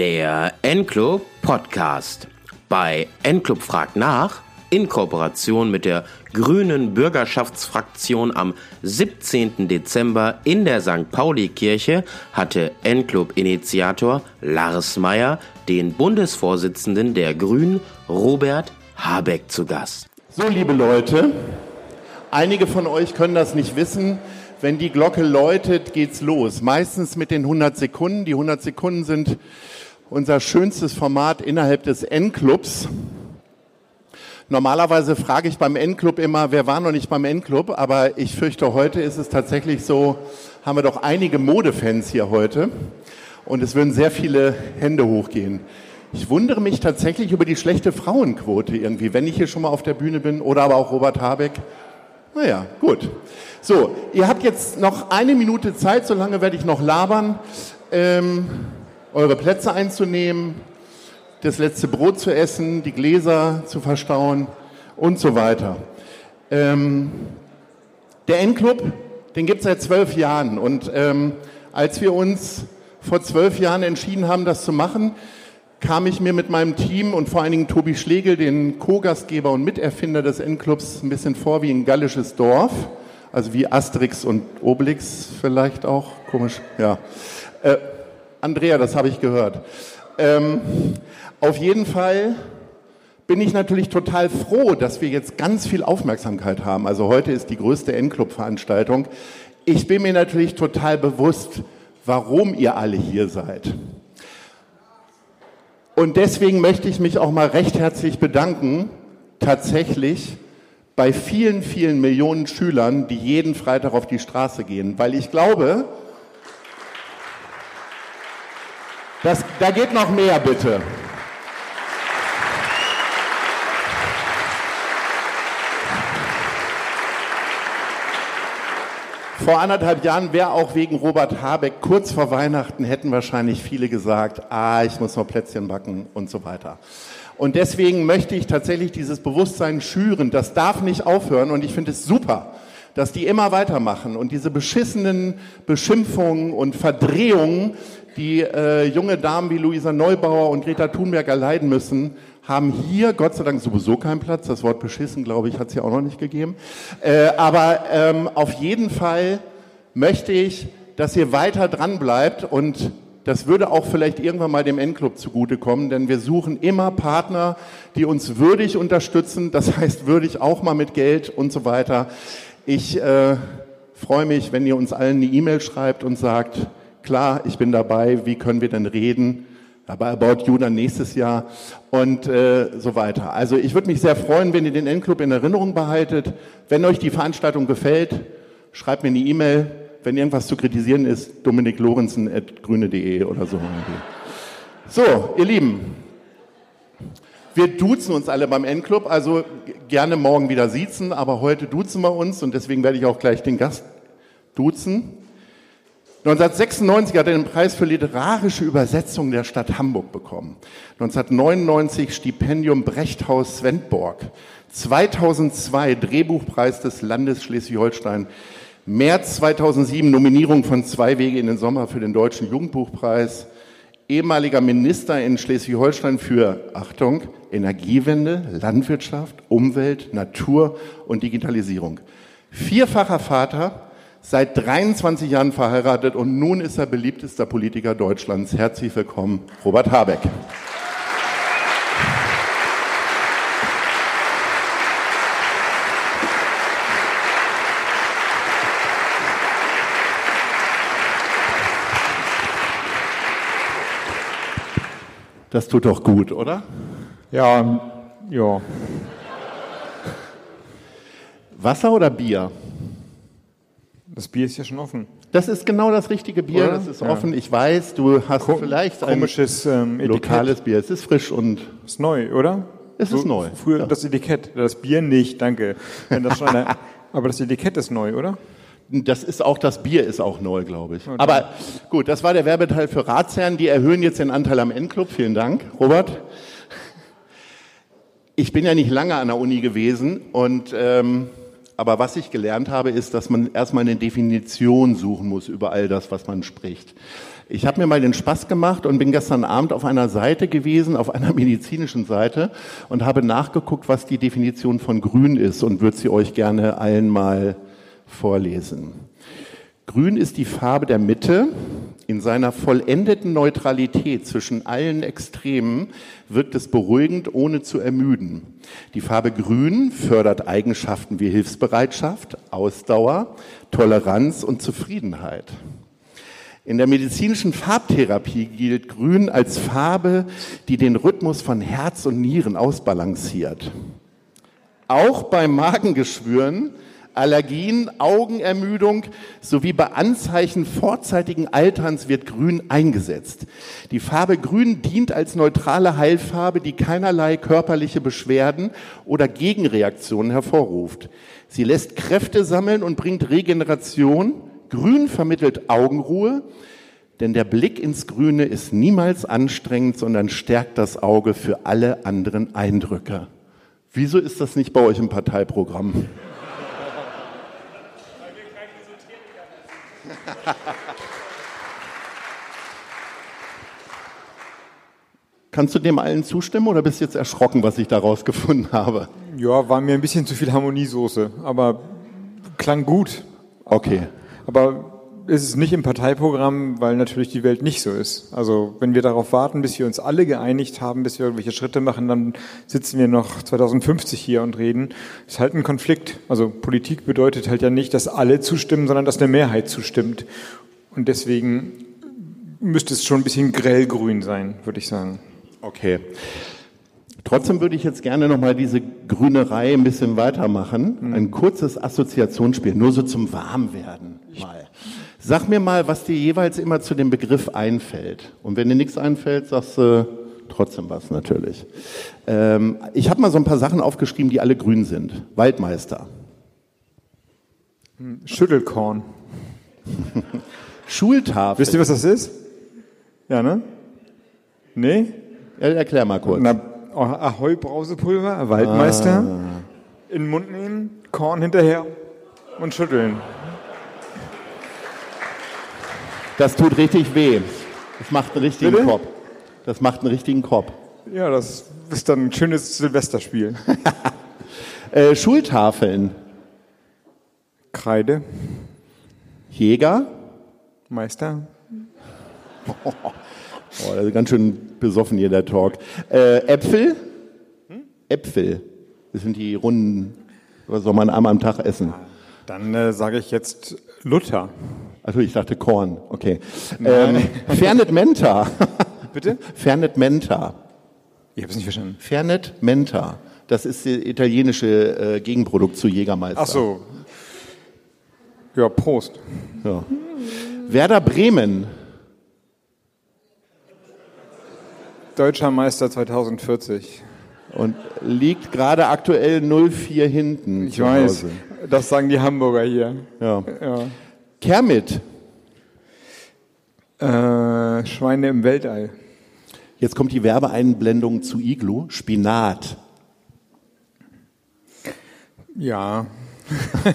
Der N-Club Podcast. Bei N-Club fragt nach in Kooperation mit der Grünen Bürgerschaftsfraktion am 17. Dezember in der St. Pauli-Kirche hatte N-Club-Initiator Lars Meyer den Bundesvorsitzenden der Grünen, Robert Habeck, zu Gast. So, liebe Leute, einige von euch können das nicht wissen. Wenn die Glocke läutet, geht's los. Meistens mit den 100 Sekunden. Die 100 Sekunden sind unser schönstes Format innerhalb des N-Clubs. Normalerweise frage ich beim N-Club immer, wer war noch nicht beim N-Club, aber ich fürchte, heute ist es tatsächlich so, haben wir doch einige Modefans hier heute und es würden sehr viele Hände hochgehen. Ich wundere mich tatsächlich über die schlechte Frauenquote irgendwie, wenn ich hier schon mal auf der Bühne bin oder aber auch Robert Habeck. Naja, gut. So, ihr habt jetzt noch eine Minute Zeit, solange werde ich noch labern, ähm, eure Plätze einzunehmen, das letzte Brot zu essen, die Gläser zu verstauen und so weiter. Ähm, der N-Club, den gibt es seit zwölf Jahren. Und ähm, als wir uns vor zwölf Jahren entschieden haben, das zu machen, kam ich mir mit meinem Team und vor allen Dingen Tobi Schlegel, den Co-Gastgeber und Miterfinder des N-Clubs, ein bisschen vor wie ein gallisches Dorf. Also wie Asterix und Obelix vielleicht auch. Komisch, ja. Äh, Andrea, das habe ich gehört. Ähm, auf jeden Fall bin ich natürlich total froh, dass wir jetzt ganz viel Aufmerksamkeit haben. Also heute ist die größte N-Club-Veranstaltung. Ich bin mir natürlich total bewusst, warum ihr alle hier seid. Und deswegen möchte ich mich auch mal recht herzlich bedanken, tatsächlich bei vielen, vielen Millionen Schülern, die jeden Freitag auf die Straße gehen. Weil ich glaube, das, da geht noch mehr, bitte. Vor anderthalb Jahren wäre auch wegen Robert Habeck kurz vor Weihnachten hätten wahrscheinlich viele gesagt, ah, ich muss noch Plätzchen backen und so weiter. Und deswegen möchte ich tatsächlich dieses Bewusstsein schüren. Das darf nicht aufhören und ich finde es super, dass die immer weitermachen und diese beschissenen Beschimpfungen und Verdrehungen, die äh, junge Damen wie Luisa Neubauer und Greta Thunberg erleiden müssen, haben hier Gott sei Dank sowieso keinen Platz. Das Wort beschissen, glaube ich, hat es ja auch noch nicht gegeben. Äh, aber ähm, auf jeden Fall möchte ich, dass ihr weiter dran bleibt und das würde auch vielleicht irgendwann mal dem N-Club zugutekommen, denn wir suchen immer Partner, die uns würdig unterstützen. Das heißt würdig auch mal mit Geld und so weiter. Ich äh, freue mich, wenn ihr uns allen eine E-Mail schreibt und sagt, klar, ich bin dabei, wie können wir denn reden? aber About You dann nächstes Jahr und äh, so weiter. Also ich würde mich sehr freuen, wenn ihr den N-Club in Erinnerung behaltet. Wenn euch die Veranstaltung gefällt, schreibt mir eine E-Mail. Wenn irgendwas zu kritisieren ist, dominiklorenzen.grüne.de oder so. So, ihr Lieben, wir duzen uns alle beim N-Club, also gerne morgen wieder siezen, aber heute duzen wir uns und deswegen werde ich auch gleich den Gast duzen. 1996 hat er den Preis für literarische Übersetzung der Stadt Hamburg bekommen. 1999 Stipendium Brechthaus Svendborg. 2002 Drehbuchpreis des Landes Schleswig-Holstein. März 2007 Nominierung von Zwei Wege in den Sommer für den Deutschen Jugendbuchpreis. Ehemaliger Minister in Schleswig-Holstein für, Achtung, Energiewende, Landwirtschaft, Umwelt, Natur und Digitalisierung. Vierfacher Vater, seit 23 Jahren verheiratet und nun ist er beliebtester Politiker Deutschlands. Herzlich willkommen, Robert Habeck. Das tut doch gut, oder? Ja, ja. Wasser oder Bier? Das Bier ist ja schon offen. Das ist genau das richtige Bier, Oder? das ist Ja. offen. Ich weiß, du hast Ko- vielleicht ein komisches ähm, lokales Bier. Es ist frisch und Ist neu, oder? Es ist neu, Früher ja. das Etikett, das Bier nicht, danke. Das eine, aber das Etikett ist neu, oder? das ist auch das Bier ist auch neu, glaube ich. Aber gut, das war der Werbeteil für Ratsherren. Die erhöhen jetzt den Anteil am Endclub. Vielen Dank, Robert. Ich bin ja nicht lange an der Uni gewesen und ähm, aber was ich gelernt habe, ist, dass man erstmal eine Definition suchen muss über all das, was man spricht. Ich habe mir mal den Spaß gemacht und bin gestern Abend auf einer Seite gewesen, auf einer medizinischen Seite und habe nachgeguckt, was die Definition von Grün ist und würde sie euch gerne allen mal vorlesen. Grün ist die Farbe der Mitte. In seiner vollendeten Neutralität zwischen allen Extremen wirkt es beruhigend, ohne zu ermüden. Die Farbe Grün fördert Eigenschaften wie Hilfsbereitschaft, Ausdauer, Toleranz und Zufriedenheit. In der medizinischen Farbtherapie gilt Grün als Farbe, die den Rhythmus von Herz und Nieren ausbalanciert. Auch bei Magengeschwüren, Allergien, Augenermüdung sowie bei Anzeichen vorzeitigen Alterns wird Grün eingesetzt. Die Farbe Grün dient als neutrale Heilfarbe, die keinerlei körperliche Beschwerden oder Gegenreaktionen hervorruft. Sie lässt Kräfte sammeln und bringt Regeneration, Grün vermittelt Augenruhe, denn der Blick ins Grüne ist niemals anstrengend, sondern stärkt das Auge für alle anderen Eindrücke. Wieso ist das nicht bei euch im Parteiprogramm? Kannst du dem allen zustimmen oder bist du jetzt erschrocken, was ich daraus gefunden habe? Ja, war mir ein bisschen zu viel Harmoniesoße, aber klang gut. Okay. Aber es ist nicht im Parteiprogramm, weil natürlich die Welt nicht so ist. Also wenn wir darauf warten, bis wir uns alle geeinigt haben, bis wir irgendwelche Schritte machen, dann sitzen wir noch 2050 hier und reden. Das ist halt ein Konflikt. Also Politik bedeutet halt ja nicht, dass alle zustimmen, sondern dass eine Mehrheit zustimmt. Und deswegen müsste es schon ein bisschen grellgrün sein, würde ich sagen. Okay. Trotzdem würde ich jetzt gerne nochmal diese Grünerei ein bisschen weitermachen. Ein kurzes Assoziationsspiel, nur so zum Warmwerden mal. Sag mir mal, was dir jeweils immer zu dem Begriff einfällt. Und wenn dir nichts einfällt, sagst du trotzdem was natürlich. Ähm, ich habe mal so ein paar Sachen aufgeschrieben, die alle grün sind. Waldmeister. Schüttelkorn. Schultafel. Wisst ihr, was das ist? Ja, ne? Nee? Ja, erklär mal kurz. Na, Ahoi Brausepulver, Waldmeister, Ah. in den Mund nehmen, Korn hinterher und schütteln. Das tut richtig weh. Das macht einen richtigen Bitte? Kopf. Das macht einen richtigen Kopf. Ja, das ist dann ein schönes Silvesterspiel. Äh, Schultafeln. Kreide, Jäger. Meister, Oh, das ist ganz schön besoffen hier, der Talk. Äh, Äpfel. Äpfel. Das sind die runden, was soll man einmal am Tag essen? Dann äh, sage ich jetzt Luther. Also ich dachte Korn, okay. Ähm, Fernet Menta. Bitte? Fernet Menta. Ich habe es nicht verstanden. Fernet Menta. Das ist das italienische äh, Gegenprodukt zu Jägermeister. Ach so. Ja, Prost. Ja. Werder Bremen. Deutscher Meister 2040. Und liegt gerade aktuell 0-4 hinten. Ich weiß. Hause. Das sagen die Hamburger hier. Ja. Ja. Kermit. Äh, Schweine im Weltall. Jetzt kommt die Werbeeinblendung zu Iglu. Spinat. Ja.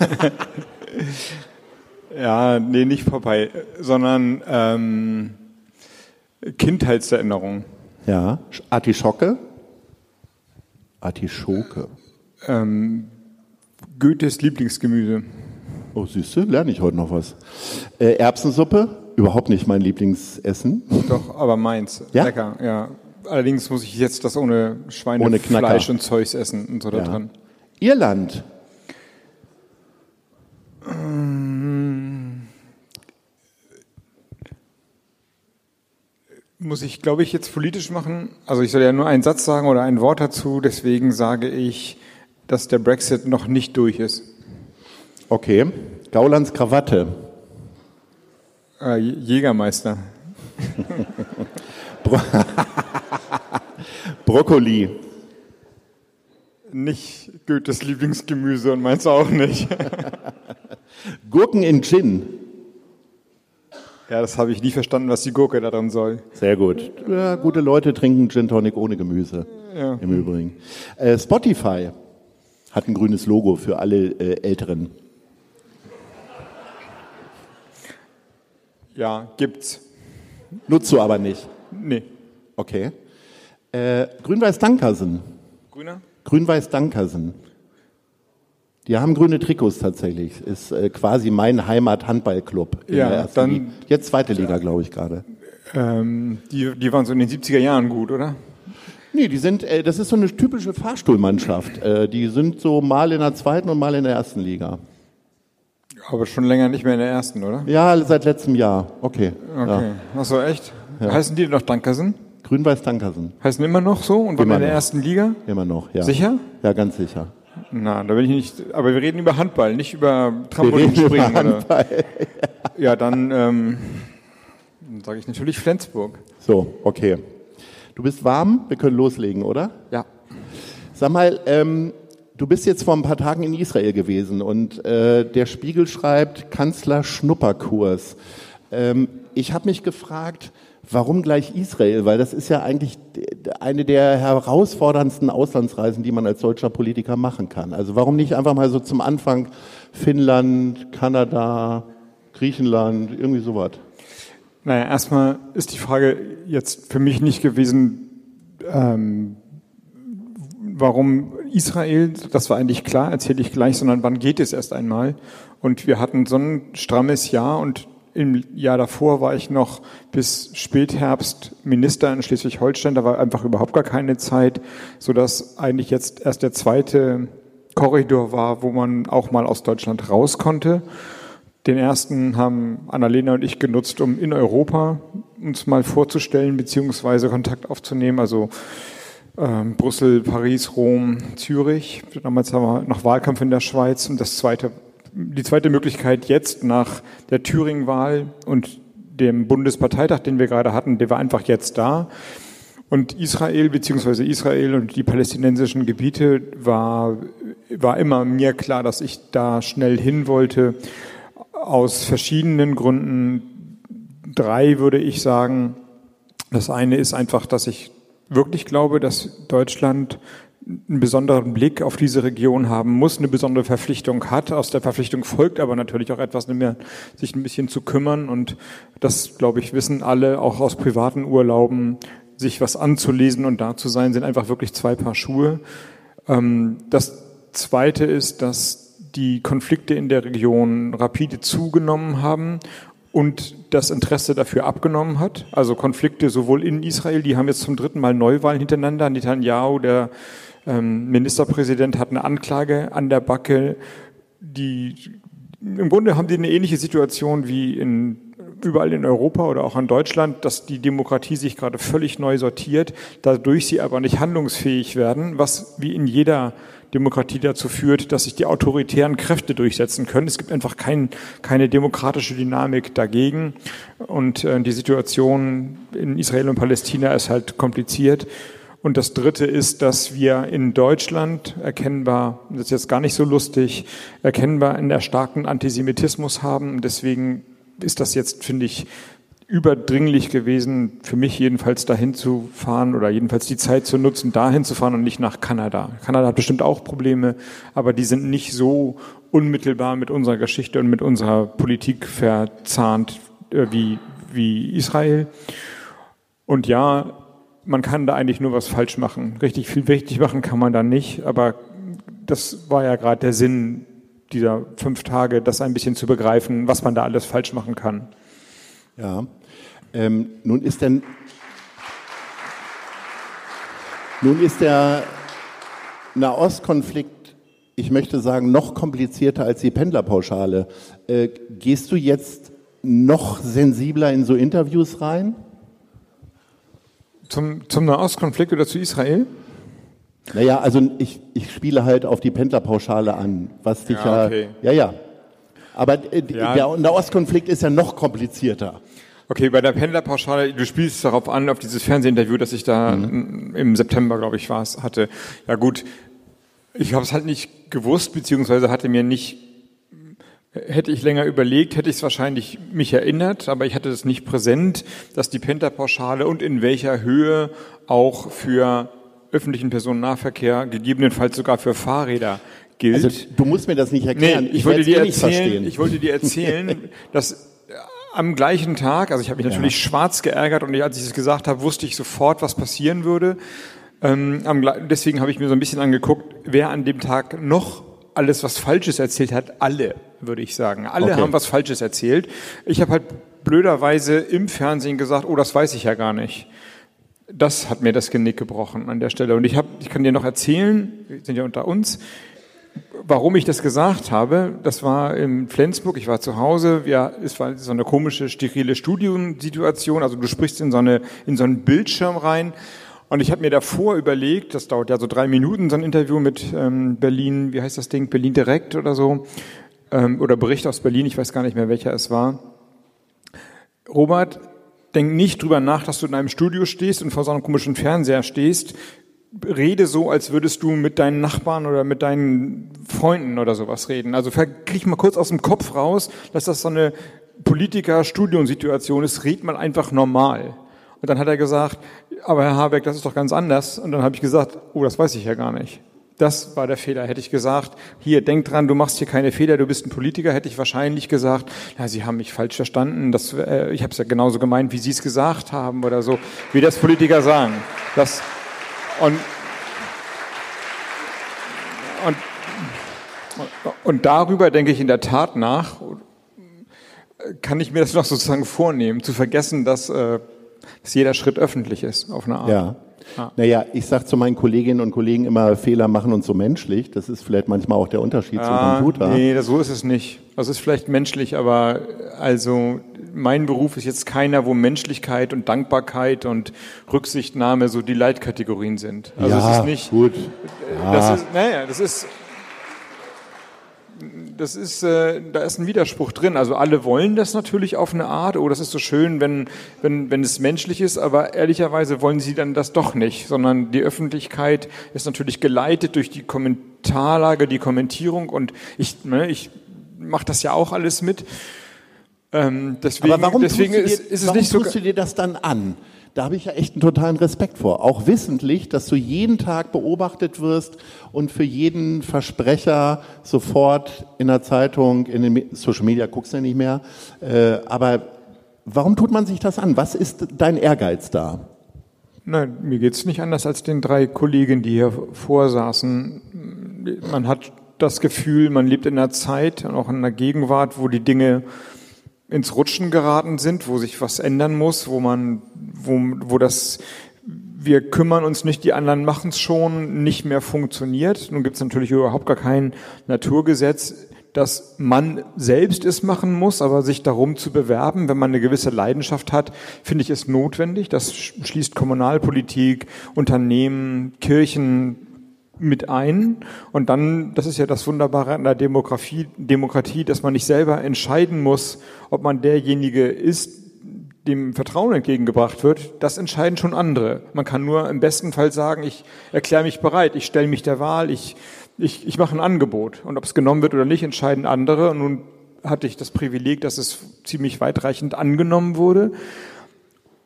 ja, nee, nicht vorbei, sondern ähm, Kindheitserinnerung. Ja. Artischocke. Artischoke. Ähm, Goethes Lieblingsgemüse. Oh, du, lerne ich heute noch was. Äh, Erbsensuppe. Überhaupt nicht mein Lieblingsessen. Doch, aber meins. Ja? Lecker, ja. Allerdings muss ich jetzt das ohne Schweinefleisch und Zeugs essen und so da Ja. dran. Irland. Muss ich, glaube ich, jetzt politisch machen? Also ich soll ja nur einen Satz sagen oder ein Wort dazu. Deswegen sage ich, dass der Brexit noch nicht durch ist. Okay. Gaulands Krawatte. Äh, Jägermeister. Brokkoli. Nicht Goethes Lieblingsgemüse und meins auch nicht. Gurken in Gin. Ja, das habe ich nie verstanden, was die Gurke daran soll. Sehr gut. Ja, gute Leute trinken Gin Tonic ohne Gemüse. Ja. Im Übrigen. Äh, Spotify hat ein grünes Logo für alle äh, Älteren. Ja, gibt's. Nutzt du aber nicht. Nee. Okay. Äh, Grün-Weiß-Dankersen. Grüner? Grün-Weiß-Dankersen. Die haben grüne Trikots tatsächlich. Ist äh, quasi mein Heimat-Handballclub. in Ja, der ersten dann- Liga. Jetzt zweite Liga, glaube ich gerade. Ähm, die, die waren so in den 70er Jahren gut, oder? Nee, die sind, äh, das ist so eine typische Fahrstuhlmannschaft. Äh, die sind so mal in der zweiten und mal in der ersten Liga. Aber schon länger nicht mehr in der ersten, oder? Ja, seit letztem Jahr. Okay. Okay. Ja. Ach so, echt? Heißen die denn noch Dankersen? Grün-Weiß-Dankersen. Heißen immer noch so und waren in der noch. ersten Liga? Immer noch, ja. Sicher? Ja, ganz sicher. Na, da bin ich nicht. Aber wir reden über Handball, nicht über Trampolinspringen. über Oder? Ja, dann, ähm, dann sage ich natürlich Flensburg. So, okay. Du bist warm? Wir können loslegen, oder? Ja. Sag mal, ähm, du bist jetzt vor ein paar Tagen in Israel gewesen und äh, der Spiegel schreibt Kanzler Schnupperkurs. Ähm, ich habe mich gefragt, warum gleich Israel? Weil das ist ja eigentlich eine der herausforderndsten Auslandsreisen, die man als deutscher Politiker machen kann. Also warum nicht einfach mal so zum Anfang Finnland, Kanada, Griechenland, irgendwie sowas? Naja, erstmal ist die Frage jetzt für mich nicht gewesen, ähm, warum Israel, das war eigentlich klar, erzähle ich gleich, sondern wann geht es erst einmal? Und wir hatten so ein strammes Jahr und im Jahr davor war ich noch bis Spätherbst Minister in Schleswig-Holstein, da war einfach überhaupt gar keine Zeit, sodass eigentlich jetzt erst der zweite Korridor war, wo man auch mal aus Deutschland raus konnte. Den ersten haben Annalena und ich genutzt, um in Europa uns mal vorzustellen beziehungsweise Kontakt aufzunehmen. Also ähm, Brüssel, Paris, Rom, Zürich. Damals haben wir noch Wahlkampf in der Schweiz. Und das zweite, die zweite Möglichkeit jetzt nach der Thüringen-Wahl und dem Bundesparteitag, den wir gerade hatten, der war einfach jetzt da. Und Israel beziehungsweise Israel und die palästinensischen Gebiete war, war immer mir klar, dass ich da schnell hin wollte. Aus verschiedenen Gründen. Drei würde ich sagen. Das eine ist einfach, dass ich wirklich glaube, dass Deutschland einen besonderen Blick auf diese Region haben muss, eine besondere Verpflichtung hat. Aus der Verpflichtung folgt aber natürlich auch etwas mehr, sich ein bisschen zu kümmern. Und das, glaube ich, wissen alle, auch aus privaten Urlauben, sich was anzulesen und da zu sein, sind einfach wirklich zwei Paar Schuhe. Ähm, Das zweite ist, dass die Konflikte in der Region rapide zugenommen haben und das Interesse dafür abgenommen hat. Also Konflikte sowohl in Israel, die haben jetzt zum dritten Mal Neuwahlen hintereinander. Netanyahu, der ähm, Ministerpräsident, hat eine Anklage an der Backe. Die, Im Grunde haben die eine ähnliche Situation wie in, überall in Europa oder auch in Deutschland, dass die Demokratie sich gerade völlig neu sortiert, dadurch sie aber nicht handlungsfähig werden, was wie in jeder Demokratie dazu führt, dass sich die autoritären Kräfte durchsetzen können. Es gibt einfach kein, keine demokratische Dynamik dagegen. Und äh, die Situation in Israel und Palästina ist halt kompliziert. Und das Dritte ist, dass wir in Deutschland erkennbar, das ist jetzt gar nicht so lustig, erkennbar einen erstarkten Antisemitismus haben. Deswegen ist das jetzt, finde ich, überdringlich gewesen, für mich jedenfalls dahin zu fahren oder jedenfalls die Zeit zu nutzen, dahin zu fahren und nicht nach Kanada. Kanada hat bestimmt auch Probleme, aber die sind nicht so unmittelbar mit unserer Geschichte und mit unserer Politik verzahnt äh, wie, wie Israel. Und ja, man kann da eigentlich nur was falsch machen. Richtig viel richtig machen kann man da nicht, aber das war ja gerade der Sinn dieser fünf Tage, das ein bisschen zu begreifen, was man da alles falsch machen kann. Ja. Ähm, nun ist denn nun ist der Nahostkonflikt, ich möchte sagen, noch komplizierter als die Pendlerpauschale. Äh, gehst du jetzt noch sensibler in so Interviews rein? Zum, zum Nahostkonflikt oder zu Israel? Naja, also ich, ich spiele halt auf die Pendlerpauschale an, was dich Ja, ja, okay. ja, ja. Aber äh, Ja. der Nahostkonflikt ist ja noch komplizierter. Okay, bei der Pendlerpauschale, du spielst darauf an, auf dieses Fernsehinterview, das ich da Mhm. im September, glaube ich, war es, hatte. Ja gut, ich habe es halt nicht gewusst, beziehungsweise hatte mir nicht, hätte ich länger überlegt, hätte ich es wahrscheinlich mich erinnert, aber ich hatte es nicht präsent, dass die Pendlerpauschale und in welcher Höhe auch für öffentlichen Personennahverkehr, gegebenenfalls sogar für Fahrräder gilt. Also du musst mir das nicht Nee, erklären. ich, wollte dir eh nicht erzählen, verstehen. ich wollte dir erzählen, dass am gleichen Tag, also ich habe mich natürlich ja. schwarz geärgert und als ich es gesagt habe, wusste ich sofort, was passieren würde. Ähm, deswegen habe ich mir so ein bisschen angeguckt, wer an dem Tag noch alles was Falsches erzählt hat. Alle, würde ich sagen. Alle okay. haben was Falsches erzählt. Ich habe halt blöderweise im Fernsehen gesagt, oh, das weiß ich ja gar nicht. Das hat mir das Genick gebrochen an der Stelle. Und ich, hab, ich kann dir noch erzählen, wir sind ja unter uns, warum ich das gesagt habe, das war in Flensburg, ich war zu Hause, ja, es war so eine komische, sterile Studiensituation, also du sprichst in so, eine, in so einen Bildschirm rein. Und ich habe mir davor überlegt, das dauert ja so drei Minuten, so ein Interview mit ähm, Berlin, wie heißt das Ding, Berlin Direkt oder so, ähm, oder Bericht aus Berlin, ich weiß gar nicht mehr, welcher es war. Robert, denk nicht drüber nach, dass du in einem Studio stehst und vor so einem komischen Fernseher stehst rede so, als würdest du mit deinen Nachbarn oder mit deinen Freunden oder sowas reden. Also krieg mal kurz aus dem Kopf raus, dass das so eine Politiker-Studiensituation ist, red mal einfach normal. Und dann hat er gesagt, aber Herr Habeck, das ist doch ganz anders. Und dann habe ich gesagt, oh, das weiß ich ja gar nicht. Das war der Fehler. Hätte ich gesagt, hier, denk dran, du machst hier keine Fehler, du bist ein Politiker, hätte ich wahrscheinlich gesagt, ja, Sie haben mich falsch verstanden. Das, äh, ich habe es ja genauso gemeint, wie Sie es gesagt haben oder so, wie das Politiker sagen. Das, und, und, und darüber denke ich in der Tat nach, kann ich mir das noch sozusagen vornehmen, zu vergessen, dass, äh, dass jeder Schritt öffentlich ist, auf eine Art. Ja. Ja. Naja, ich sage zu meinen Kolleginnen und Kollegen immer, Fehler machen uns so menschlich. Das ist vielleicht manchmal auch der Unterschied ja, zum Computer. Nee, so ist es nicht. Das ist vielleicht menschlich, aber also mein Beruf ist jetzt keiner, wo Menschlichkeit und Dankbarkeit und Rücksichtnahme so die Leitkategorien sind. Also ja, es ist nicht. Gut. Ja. Das ist, naja, das ist das ist, äh, da ist ein Widerspruch drin. Also alle wollen das natürlich auf eine Art. Oh, das ist so schön, wenn, wenn, wenn es menschlich ist, aber ehrlicherweise wollen sie dann das doch nicht, sondern die Öffentlichkeit ist natürlich geleitet durch die Kommentarlage, die Kommentierung und ich, ne, ich mache das ja auch alles mit. Ähm, deswegen, aber warum deswegen dir, ist, ist es nicht so. tust du dir das dann an? Da habe ich ja echt einen totalen Respekt vor. Auch wissentlich, dass du jeden Tag beobachtet wirst und für jeden Versprecher sofort in der Zeitung, in den Social Media guckst du ja nicht mehr. Äh, aber warum tut man sich das an? Was ist dein Ehrgeiz da? Nein, mir geht's nicht anders als den drei Kollegen, die hier vorsaßen. Man hat das Gefühl, man lebt in einer Zeit und auch in einer Gegenwart, wo die Dinge ins Rutschen geraten sind, wo sich was ändern muss, wo man, wo, wo das wir kümmern uns nicht, die anderen machen es schon, nicht mehr funktioniert. Nun gibt es natürlich überhaupt gar kein Naturgesetz, dass man selbst es machen muss, aber sich darum zu bewerben, wenn man eine gewisse Leidenschaft hat, finde ich es notwendig. Das schließt Kommunalpolitik, Unternehmen, Kirchen, mit ein. Und dann, das ist ja das Wunderbare an der Demokratie, Demokratie, dass man nicht selber entscheiden muss, ob man derjenige ist, dem Vertrauen entgegengebracht wird, das entscheiden schon andere. Man kann nur im besten Fall sagen, ich erkläre mich bereit, ich stelle mich der Wahl, ich, ich, ich mache ein Angebot. Und ob es genommen wird oder nicht, entscheiden andere. Und nun hatte ich das Privileg, dass es ziemlich weitreichend angenommen wurde.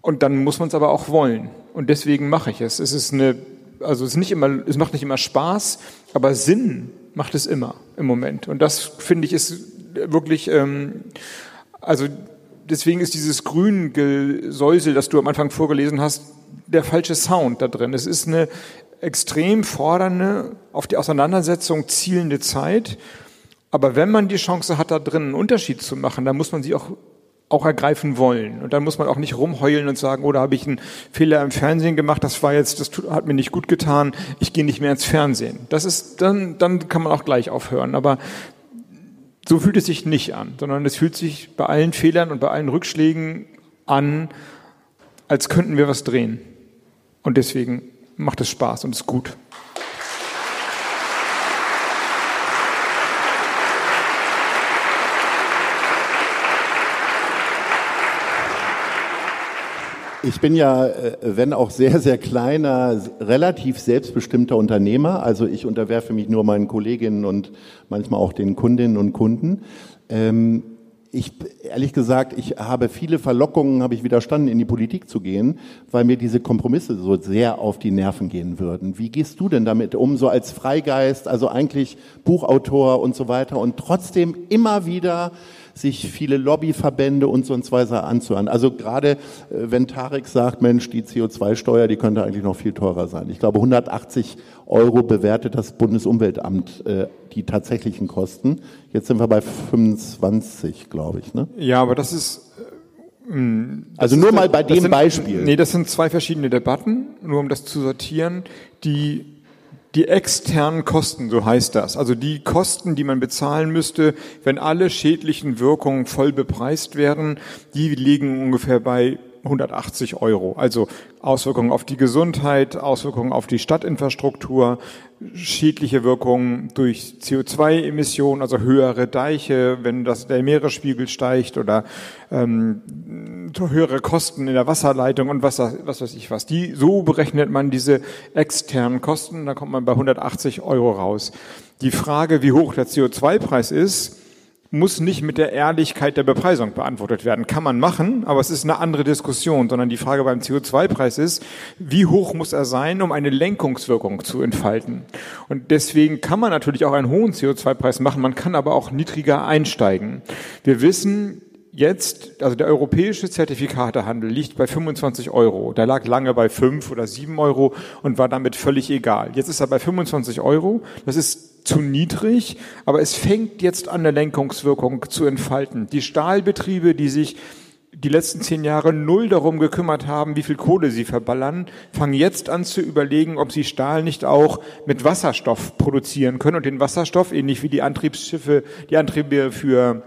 Und dann muss man es aber auch wollen. Und deswegen mache ich es. Es ist eine also es, ist nicht immer, es macht nicht immer Spaß, aber Sinn macht es immer im Moment. Und das finde ich ist wirklich, ähm, also deswegen ist dieses Grüngesäusel, das du am Anfang vorgelesen hast, der falsche Sound da drin. Es ist eine extrem fordernde, auf die Auseinandersetzung zielende Zeit. Aber wenn man die Chance hat, da drin einen Unterschied zu machen, dann muss man sie auch auch ergreifen wollen. Und dann muss man auch nicht rumheulen und sagen, oh, da habe ich einen Fehler im Fernsehen gemacht, das war jetzt, das hat mir nicht gut getan, ich gehe nicht mehr ins Fernsehen. Das ist, dann, dann kann man auch gleich aufhören. Aber so fühlt es sich nicht an, sondern es fühlt sich bei allen Fehlern und bei allen Rückschlägen an, als könnten wir was drehen. Und deswegen macht es Spaß und ist gut. Ich bin ja, äh, wenn auch sehr, sehr kleiner, relativ selbstbestimmter Unternehmer. Also ich unterwerfe mich nur meinen Kolleginnen und manchmal auch den Kundinnen und Kunden. Ähm, ich, ehrlich gesagt, ich habe viele Verlockungen, habe ich widerstanden, in die Politik zu gehen, weil mir diese Kompromisse so sehr auf die Nerven gehen würden. Wie gehst du denn damit um, so als Freigeist, also eigentlich Buchautor und so weiter und trotzdem immer wieder sich viele Lobbyverbände und so weiter anzuhören. Also gerade äh, wenn Tarek sagt, Mensch, die CO2-Steuer, die könnte eigentlich noch viel teurer sein. Ich glaube, 180 Euro bewertet das Bundesumweltamt äh, die tatsächlichen Kosten. Jetzt sind wir bei 25, glaube ich. Ne? Ja, aber das ist äh, also nur mal bei dem sind, Beispiel. Nee, das sind zwei verschiedene Debatten, nur um das zu sortieren. Die die externen Kosten, so heißt das, also die Kosten, die man bezahlen müsste, wenn alle schädlichen Wirkungen voll bepreist werden, die liegen ungefähr bei 180 Euro. Also Auswirkungen auf die Gesundheit, Auswirkungen auf die Stadtinfrastruktur, schädliche Wirkungen durch CO2-Emissionen, also höhere Deiche, wenn das, der Meeresspiegel steigt oder ähm, höhere Kosten in der Wasserleitung und was, was weiß ich was. Die, so berechnet man diese externen Kosten, da kommt man bei 180 Euro raus. Die Frage, wie hoch der CO2-Preis ist, muss nicht mit der Ehrlichkeit der Bepreisung beantwortet werden. Kann man machen, aber es ist eine andere Diskussion, sondern die Frage beim CO2-Preis ist, wie hoch muss er sein, um eine Lenkungswirkung zu entfalten? Und deswegen kann man natürlich auch einen hohen CO2-Preis machen, man kann aber auch niedriger einsteigen. Wir wissen, jetzt, also der europäische Zertifikatehandel liegt bei 25 Euro. Der lag lange bei 5 oder 7 Euro und war damit völlig egal. Jetzt ist er bei 25 Euro. Das ist zu niedrig, aber es fängt jetzt an, eine Lenkungswirkung zu entfalten. Die Stahlbetriebe, die sich die letzten zehn Jahre null darum gekümmert haben, wie viel Kohle sie verballern, fangen jetzt an zu überlegen, ob sie Stahl nicht auch mit Wasserstoff produzieren können und den Wasserstoff, ähnlich wie die Antriebsschiffe, die Antriebe für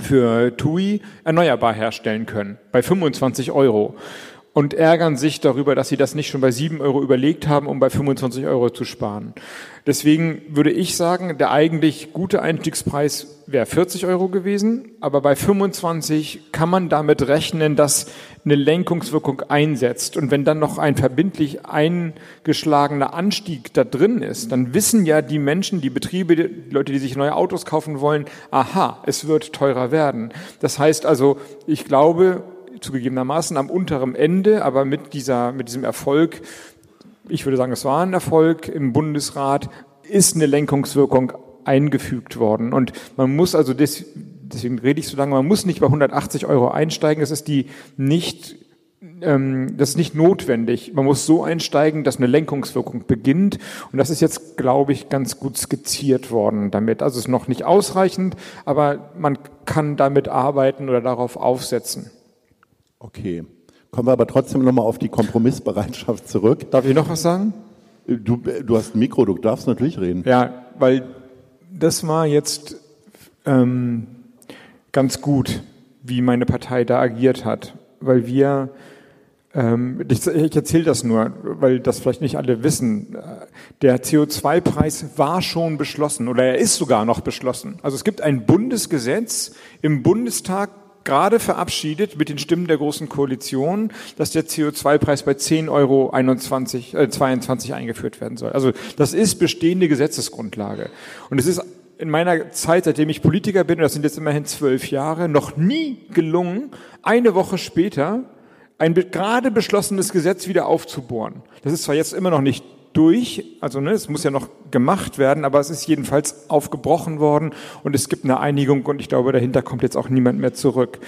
für TUI erneuerbar herstellen können, bei 25 Euro und ärgern sich darüber, dass sie das nicht schon bei 7 Euro überlegt haben, um bei 25 Euro zu sparen. Deswegen würde ich sagen, der eigentlich gute Einstiegspreis wäre 40 Euro gewesen, aber bei 25 kann man damit rechnen, dass eine Lenkungswirkung einsetzt. Und wenn dann noch ein verbindlich eingeschlagener Anstieg da drin ist, dann wissen ja die Menschen, die Betriebe, die Leute, die sich neue Autos kaufen wollen, aha, es wird teurer werden. Das heißt also, ich glaube, zugegebenermaßen am unteren Ende, aber mit dieser, mit diesem Erfolg, ich würde sagen, es war ein Erfolg im Bundesrat, ist eine Lenkungswirkung eingefügt worden. Und man muss also, des, deswegen rede ich so lange, man muss nicht bei 180 Euro einsteigen. Das ist die nicht, ähm, das ist nicht notwendig. Man muss so einsteigen, dass eine Lenkungswirkung beginnt. Und das ist jetzt, glaube ich, ganz gut skizziert worden damit. Also es ist noch nicht ausreichend, aber man kann damit arbeiten oder darauf aufsetzen. Okay. Kommen wir aber trotzdem nochmal auf die Kompromissbereitschaft zurück. Darf ich noch was sagen? Du, du hast ein Mikro, du darfst natürlich reden. Ja, weil das war jetzt ähm, ganz gut, wie meine Partei da agiert hat, weil wir ähm, ich, ich erzähle das nur, weil das vielleicht nicht alle wissen. Der CO2-Preis war schon beschlossen oder er ist sogar noch beschlossen. Also es gibt ein Bundesgesetz im Bundestag gerade verabschiedet mit den Stimmen der Großen Koalition, dass der CO2-Preis bei 10,21 Euro äh, 22 eingeführt werden soll. Also das ist bestehende Gesetzesgrundlage. Und es ist in meiner Zeit, seitdem ich Politiker bin, und das sind jetzt immerhin zwölf Jahre, noch nie gelungen, eine Woche später ein gerade beschlossenes Gesetz wieder aufzubohren. Das ist zwar jetzt immer noch nicht durch. Also ne, es muss ja noch gemacht werden, aber es ist jedenfalls aufgebrochen worden und es gibt eine Einigung und ich glaube, dahinter kommt jetzt auch niemand mehr zurück.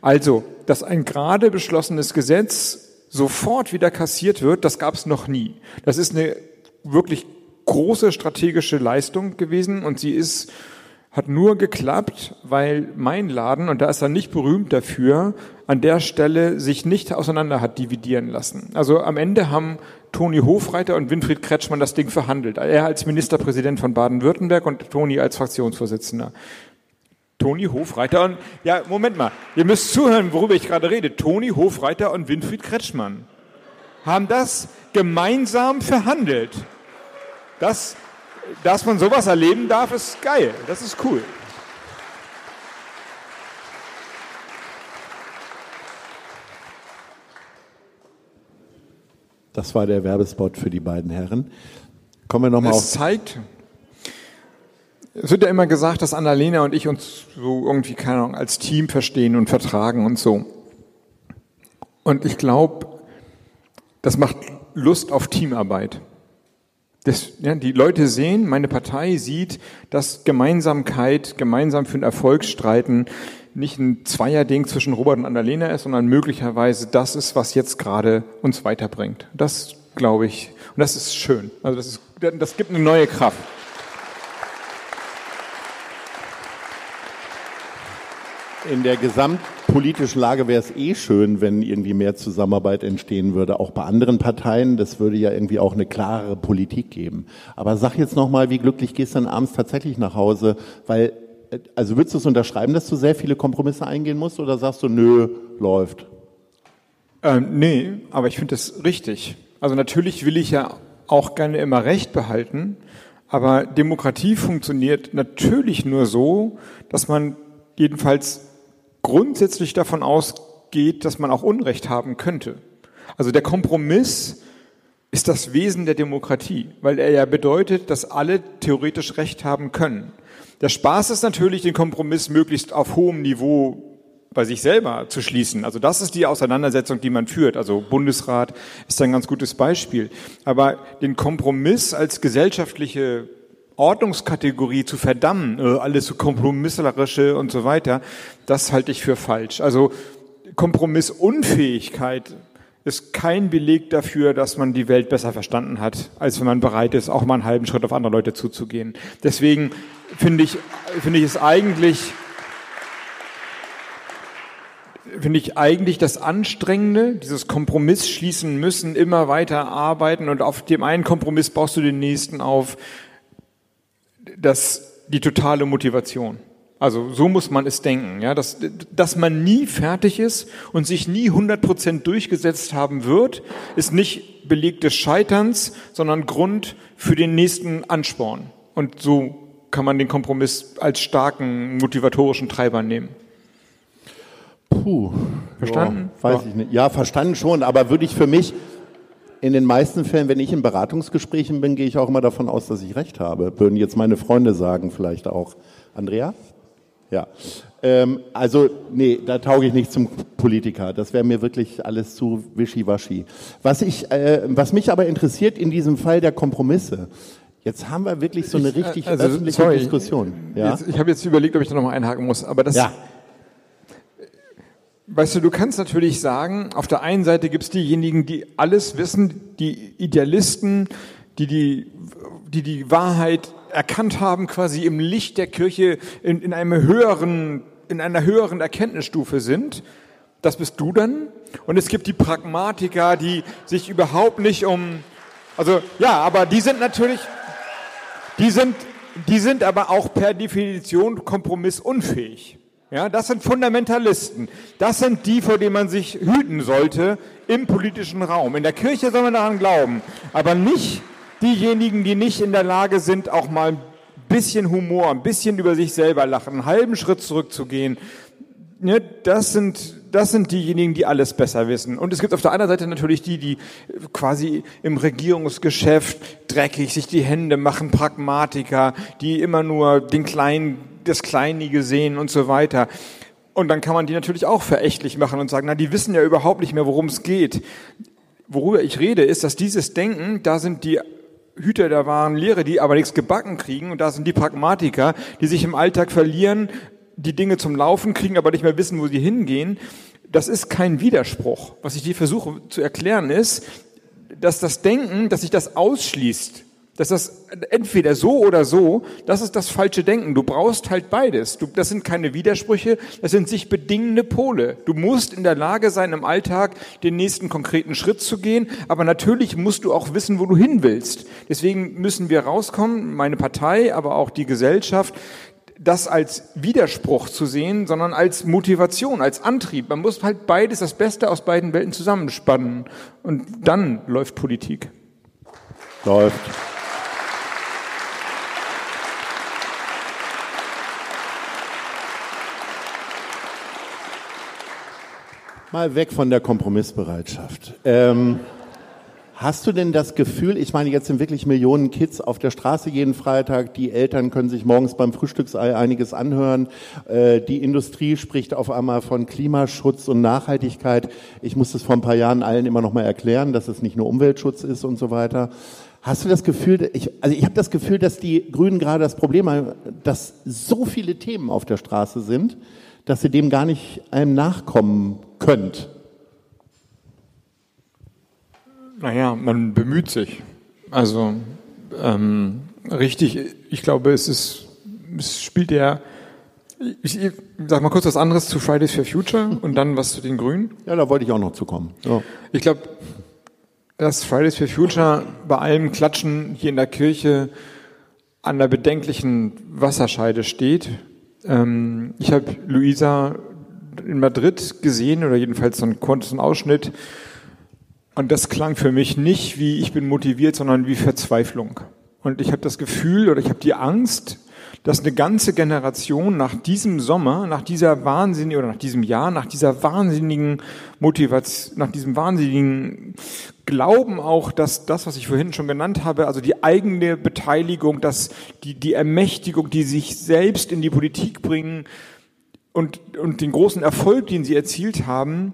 Also, dass ein gerade beschlossenes Gesetz sofort wieder kassiert wird, das gab es noch nie. Das ist eine wirklich große strategische Leistung gewesen und sie ist hat nur geklappt, weil mein Laden, und da ist er nicht berühmt dafür, an der Stelle sich nicht auseinander hat dividieren lassen. Also am Ende haben Toni Hofreiter und Winfried Kretschmann das Ding verhandelt. Er als Ministerpräsident von Baden-Württemberg und Toni als Fraktionsvorsitzender. Toni Hofreiter und, ja, Moment mal, ihr müsst zuhören, worüber ich gerade rede. Toni Hofreiter und Winfried Kretschmann haben das gemeinsam verhandelt. Das, dass man sowas erleben darf, ist geil. Das ist cool. Das war der Werbespot für die beiden Herren. Kommen wir nochmal auf. Es zeigt, es wird ja immer gesagt, dass Annalena und ich uns so irgendwie, keine Ahnung, als Team verstehen und vertragen und so. Und ich glaube, das macht Lust auf Teamarbeit. Das, ja, die Leute sehen, meine Partei sieht, dass Gemeinsamkeit, gemeinsam für den Erfolg streiten, nicht ein Zweierding zwischen Robert und Annalena ist, sondern möglicherweise das ist, was jetzt gerade uns weiterbringt. Das glaube ich. Und das ist schön. Also das, ist, das gibt eine neue Kraft. In der gesamtpolitischen Lage wäre es eh schön, wenn irgendwie mehr Zusammenarbeit entstehen würde, auch bei anderen Parteien. Das würde ja irgendwie auch eine klarere Politik geben. Aber sag jetzt nochmal, wie glücklich gehst du dann abends tatsächlich nach Hause? Weil, also würdest du es unterschreiben, dass du sehr viele Kompromisse eingehen musst oder sagst du, nö, läuft? Ähm, nee, aber ich finde das richtig. Also natürlich will ich ja auch gerne immer Recht behalten, aber Demokratie funktioniert natürlich nur so, dass man jedenfalls grundsätzlich davon ausgeht, dass man auch Unrecht haben könnte. Also der Kompromiss ist das Wesen der Demokratie, weil er ja bedeutet, dass alle theoretisch Recht haben können. Der Spaß ist natürlich, den Kompromiss möglichst auf hohem Niveau bei sich selber zu schließen. Also das ist die Auseinandersetzung, die man führt. Also Bundesrat ist ein ganz gutes Beispiel. Aber den Kompromiss als gesellschaftliche Ordnungskategorie zu verdammen, äh, alles so kompromisslerische und so weiter, das halte ich für falsch. Also Kompromissunfähigkeit ist kein Beleg dafür, dass man die Welt besser verstanden hat, als wenn man bereit ist, auch mal einen halben Schritt auf andere Leute zuzugehen. Deswegen finde ich, finde ich es eigentlich, finde ich eigentlich das Anstrengende, dieses Kompromiss schließen müssen, immer weiter arbeiten und auf dem einen Kompromiss baust du den nächsten auf das, die totale Motivation. Also so muss man es denken, ja, dass, dass man nie fertig ist und sich nie 100 Prozent durchgesetzt haben wird, ist nicht Beleg des Scheiterns, sondern Grund für den nächsten Ansporn. Und so kann man den Kompromiss als starken motivatorischen Treiber nehmen. Puh, verstanden? Ja, weiß ja. ich nicht. Ja, verstanden schon, aber würde ich für mich in den meisten Fällen, wenn ich in Beratungsgesprächen bin, gehe ich auch immer davon aus, dass ich recht habe. Würden jetzt meine Freunde sagen, vielleicht auch. Andrea? Ja. Ähm, also, nee, da tauge ich nicht zum Politiker. Das wäre mir wirklich alles zu wischiwaschi. Was, ich, äh, was mich aber interessiert in diesem Fall der Kompromisse, Jetzt haben wir wirklich so eine richtig ich, also, öffentliche sorry, Diskussion. Ja? Jetzt, ich habe jetzt überlegt, ob ich da nochmal einhaken muss, aber das, ja. Weißt du, du kannst natürlich sagen, auf der einen Seite gibt es diejenigen, die alles wissen, die Idealisten, die die, die, die Wahrheit erkannt haben, quasi im Licht der Kirche in, in einem höheren, in einer höheren Erkenntnisstufe sind. Das bist du dann. Und es gibt die Pragmatiker, die sich überhaupt nicht um, also ja, aber die sind natürlich, die sind, die sind aber auch per Definition kompromissunfähig. Ja, das sind Fundamentalisten. Das sind die, vor denen man sich hüten sollte im politischen Raum. In der Kirche soll man daran glauben, aber nicht diejenigen, die nicht in der Lage sind, auch mal ein bisschen Humor, ein bisschen über sich selber lachen, einen halben Schritt zurückzugehen. Ja, das sind das sind diejenigen, die alles besser wissen. Und es gibt auf der anderen Seite natürlich die, die quasi im Regierungsgeschäft dreckig sich die Hände machen, Pragmatiker, die immer nur den kleinen das Kleinige sehen und so weiter. Und dann kann man die natürlich auch verächtlich machen und sagen, na, die wissen ja überhaupt nicht mehr, worum es geht. Worüber ich rede, ist, dass dieses Denken, da sind die Hüter der wahren Lehre, die aber nichts gebacken kriegen, und da sind die Pragmatiker, die sich im Alltag verlieren, die Dinge zum Laufen kriegen, aber nicht mehr wissen, wo sie hingehen. Das ist kein Widerspruch. Was ich dir versuche zu erklären ist, dass das Denken, dass sich das ausschließt, dass das entweder so oder so, das ist das falsche Denken. Du brauchst halt beides. Du, das sind keine Widersprüche, das sind sich bedingende Pole. Du musst in der Lage sein, im Alltag den nächsten konkreten Schritt zu gehen, aber natürlich musst du auch wissen, wo du hin willst. Deswegen müssen wir rauskommen, meine Partei, aber auch die Gesellschaft, das als Widerspruch zu sehen, sondern als Motivation, als Antrieb. Man muss halt beides, das Beste aus beiden Welten zusammenspannen. Und dann läuft Politik. Läuft. Mal weg von der Kompromissbereitschaft. Ähm, Hast du denn das Gefühl, ich meine, jetzt sind wirklich Millionen Kids auf der Straße jeden Freitag, die Eltern können sich morgens beim Frühstücksei einiges anhören, äh, die Industrie spricht auf einmal von Klimaschutz und Nachhaltigkeit. Ich muss das vor ein paar Jahren allen immer noch mal erklären, dass es nicht nur Umweltschutz ist und so weiter. Hast du das Gefühl, ich, also ich habe das Gefühl, dass die Grünen gerade das Problem haben, dass so viele Themen auf der Straße sind, dass ihr dem gar nicht einem nachkommen könnt? Naja, man bemüht sich. Also ähm, richtig, ich glaube, es ist, es spielt ja, ich, ich sag mal kurz was anderes zu Fridays for Future und dann was zu den Grünen. Ja, da wollte ich auch noch zu kommen. Ja. Ich glaube, dass Fridays for Future bei allem Klatschen hier in der Kirche an der bedenklichen Wasserscheide steht. Ähm, ich habe Luisa in Madrid gesehen oder jedenfalls so einen kurzen Ausschnitt und das klang für mich nicht wie ich bin motiviert, sondern wie Verzweiflung. Und ich habe das Gefühl oder ich habe die Angst, dass eine ganze Generation nach diesem Sommer, nach dieser wahnsinnigen oder nach diesem Jahr, nach dieser wahnsinnigen Motivation, nach diesem wahnsinnigen Glauben auch, dass das, was ich vorhin schon genannt habe, also die eigene Beteiligung, dass die, die Ermächtigung, die sich selbst in die Politik bringen und, und den großen Erfolg, den sie erzielt haben,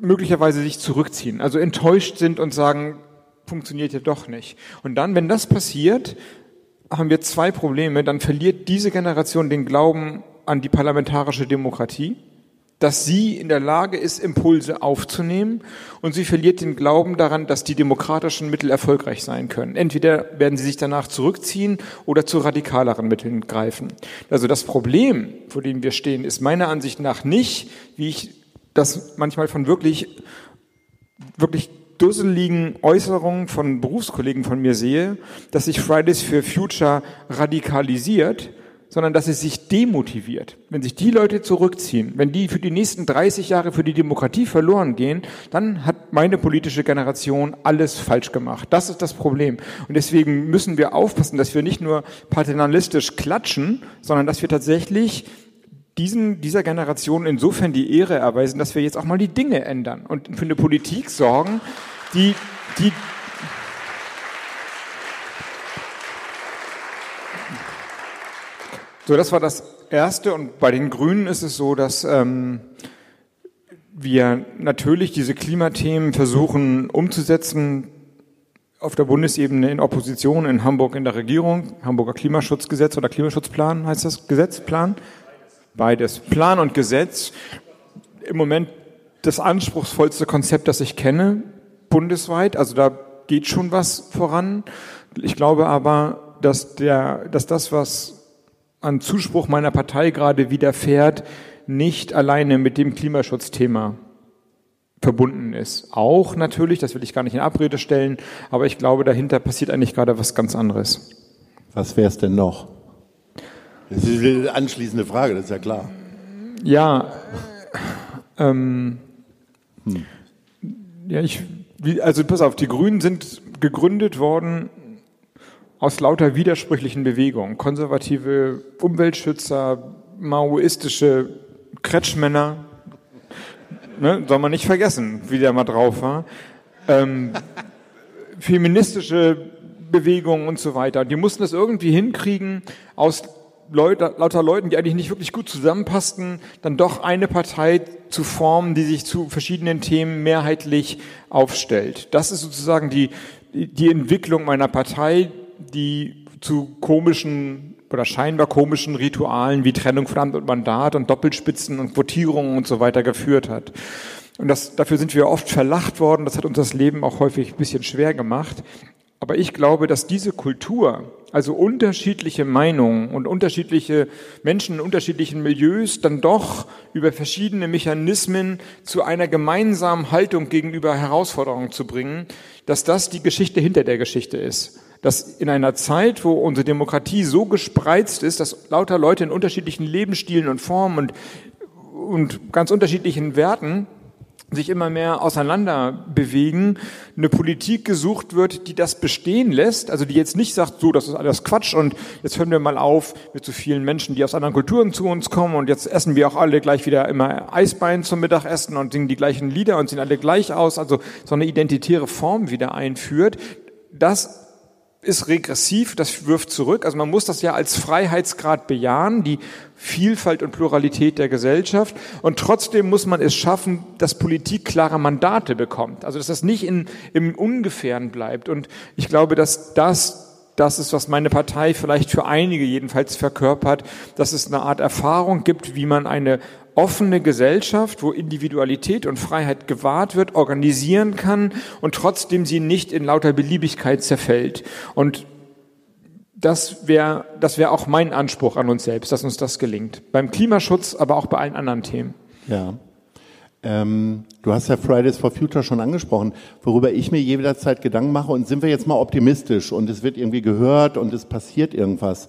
möglicherweise sich zurückziehen, also enttäuscht sind und sagen, funktioniert ja doch nicht. Und dann, wenn das passiert, haben wir zwei Probleme. Dann verliert diese Generation den Glauben an die parlamentarische Demokratie, dass sie in der Lage ist, Impulse aufzunehmen und sie verliert den Glauben daran, dass die demokratischen Mittel erfolgreich sein können. Entweder werden sie sich danach zurückziehen oder zu radikaleren Mitteln greifen. Also das Problem, vor dem wir stehen, ist meiner Ansicht nach nicht, wie ich das manchmal von wirklich, wirklich dusseligen Äußerungen von Berufskollegen von mir sehe, dass sich Fridays for Future radikalisiert, sondern dass es sich demotiviert. Wenn sich die Leute zurückziehen, wenn die für die nächsten 30 Jahre für die Demokratie verloren gehen, dann hat meine politische Generation alles falsch gemacht. Das ist das Problem. Und deswegen müssen wir aufpassen, dass wir nicht nur paternalistisch klatschen, sondern dass wir tatsächlich diesen, dieser Generation insofern die Ehre erweisen, dass wir jetzt auch mal die Dinge ändern und für eine Politik sorgen, die, die, so, das war das Erste. Und bei den Grünen ist es so, dass ähm, wir natürlich diese Klimathemen versuchen umzusetzen auf der Bundesebene in Opposition, in Hamburg in der Regierung, Hamburger Klimaschutzgesetz oder Klimaschutzplan heißt das, Gesetzplan. Beides. Plan und Gesetz. Im Moment das anspruchsvollste Konzept, das ich kenne, bundesweit. Also da geht schon was voran. Ich glaube aber, dass der, dass das, was an Zuspruch meiner Partei gerade widerfährt, nicht alleine mit dem Klimaschutzthema verbunden ist. Auch natürlich, das will ich gar nicht in Abrede stellen, aber ich glaube, dahinter passiert eigentlich gerade was ganz anderes. Was wäre es denn noch? Das ist eine anschließende Frage, das ist ja klar. Ja, ähm, hm. ja, ich, also pass auf, die Grünen sind gegründet worden aus lauter widersprüchlichen Bewegungen. Konservative Umweltschützer, maoistische Kretschmänner, ne, soll man nicht vergessen, wie der mal drauf war. Ähm, feministische Bewegungen und so weiter. Die mussten das irgendwie hinkriegen, aus Leute, lauter Leuten, die eigentlich nicht wirklich gut zusammenpassten, dann doch eine Partei zu formen, die sich zu verschiedenen Themen mehrheitlich aufstellt. Das ist sozusagen die, die Entwicklung meiner Partei, die zu komischen oder scheinbar komischen Ritualen wie Trennung von Amt und Mandat und Doppelspitzen und Votierungen und so weiter geführt hat. Und das, dafür sind wir oft verlacht worden. Das hat uns das Leben auch häufig ein bisschen schwer gemacht. Aber ich glaube, dass diese Kultur, also unterschiedliche Meinungen und unterschiedliche Menschen in unterschiedlichen Milieus dann doch über verschiedene Mechanismen zu einer gemeinsamen Haltung gegenüber Herausforderungen zu bringen, dass das die Geschichte hinter der Geschichte ist. Dass in einer Zeit, wo unsere Demokratie so gespreizt ist, dass lauter Leute in unterschiedlichen Lebensstilen und Formen und, und ganz unterschiedlichen Werten sich immer mehr auseinander bewegen, eine Politik gesucht wird, die das bestehen lässt, also die jetzt nicht sagt, so, das ist alles Quatsch und jetzt hören wir mal auf mit so vielen Menschen, die aus anderen Kulturen zu uns kommen und jetzt essen wir auch alle gleich wieder immer Eisbein zum Mittagessen und singen die gleichen Lieder und sehen alle gleich aus, also so eine identitäre Form wieder einführt. Das ist regressiv, das wirft zurück. Also man muss das ja als Freiheitsgrad bejahen, die Vielfalt und Pluralität der Gesellschaft. Und trotzdem muss man es schaffen, dass Politik klare Mandate bekommt. Also dass das nicht in, im Ungefähren bleibt. Und ich glaube, dass das das ist, was meine Partei vielleicht für einige jedenfalls verkörpert, dass es eine Art Erfahrung gibt, wie man eine offene Gesellschaft, wo Individualität und Freiheit gewahrt wird, organisieren kann und trotzdem sie nicht in lauter Beliebigkeit zerfällt. Und das wäre das wäre auch mein Anspruch an uns selbst, dass uns das gelingt. Beim Klimaschutz, aber auch bei allen anderen Themen. Ja. Ähm, du hast ja Fridays for Future schon angesprochen, worüber ich mir jederzeit Gedanken mache. Und sind wir jetzt mal optimistisch und es wird irgendwie gehört und es passiert irgendwas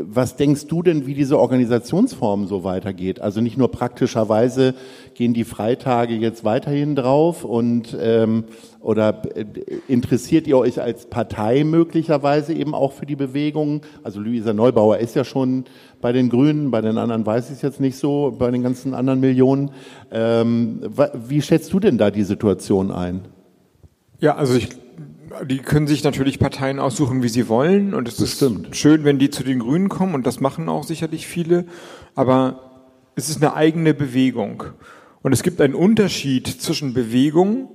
was denkst du denn, wie diese Organisationsform so weitergeht? Also nicht nur praktischerweise gehen die Freitage jetzt weiterhin drauf und ähm, oder äh, interessiert ihr euch als Partei möglicherweise eben auch für die Bewegung? Also Luisa Neubauer ist ja schon bei den Grünen, bei den anderen weiß ich es jetzt nicht so, bei den ganzen anderen Millionen. Ähm, wie schätzt du denn da die Situation ein? Ja, also ich die können sich natürlich Parteien aussuchen, wie sie wollen. Und es das ist stimmt. schön, wenn die zu den Grünen kommen. Und das machen auch sicherlich viele. Aber es ist eine eigene Bewegung. Und es gibt einen Unterschied zwischen Bewegung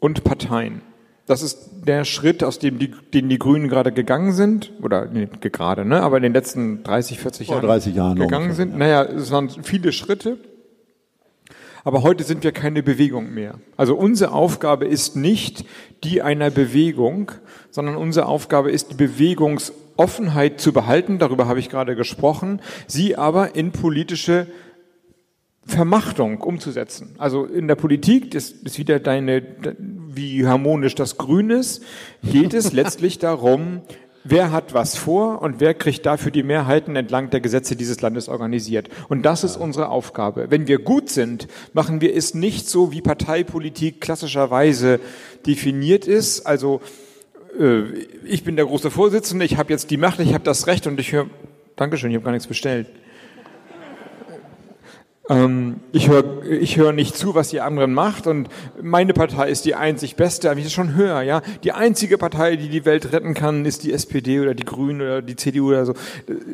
und Parteien. Das ist der Schritt, aus dem die, den die Grünen gerade gegangen sind, oder nee, gerade, ne, aber in den letzten 30, 40 Jahren, 30 Jahren gegangen ungefähr, sind. Naja, es waren viele Schritte. Aber heute sind wir keine Bewegung mehr. Also unsere Aufgabe ist nicht die einer Bewegung, sondern unsere Aufgabe ist die Bewegungsoffenheit zu behalten. Darüber habe ich gerade gesprochen. Sie aber in politische Vermachtung umzusetzen. Also in der Politik, das ist wieder deine, wie harmonisch das Grün ist, geht es letztlich darum, wer hat was vor und wer kriegt dafür die Mehrheiten entlang der Gesetze dieses Landes organisiert. Und das ist unsere Aufgabe. Wenn wir gut sind, machen wir es nicht so, wie Parteipolitik klassischerweise definiert ist. Also äh, ich bin der große Vorsitzende, ich habe jetzt die Macht, ich habe das Recht und ich höre, Dankeschön, ich habe gar nichts bestellt. Ähm, ich höre ich hör nicht zu, was die anderen macht und meine Partei ist die einzig beste, aber ich das schon höre, ja. Die einzige Partei, die die Welt retten kann, ist die SPD oder die Grünen oder die CDU oder so.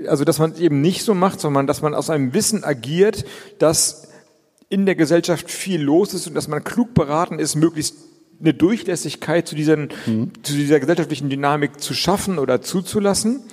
Also, dass man es eben nicht so macht, sondern dass man aus einem Wissen agiert, dass in der Gesellschaft viel los ist und dass man klug beraten ist, möglichst eine Durchlässigkeit zu, diesen, mhm. zu dieser gesellschaftlichen Dynamik zu schaffen oder zuzulassen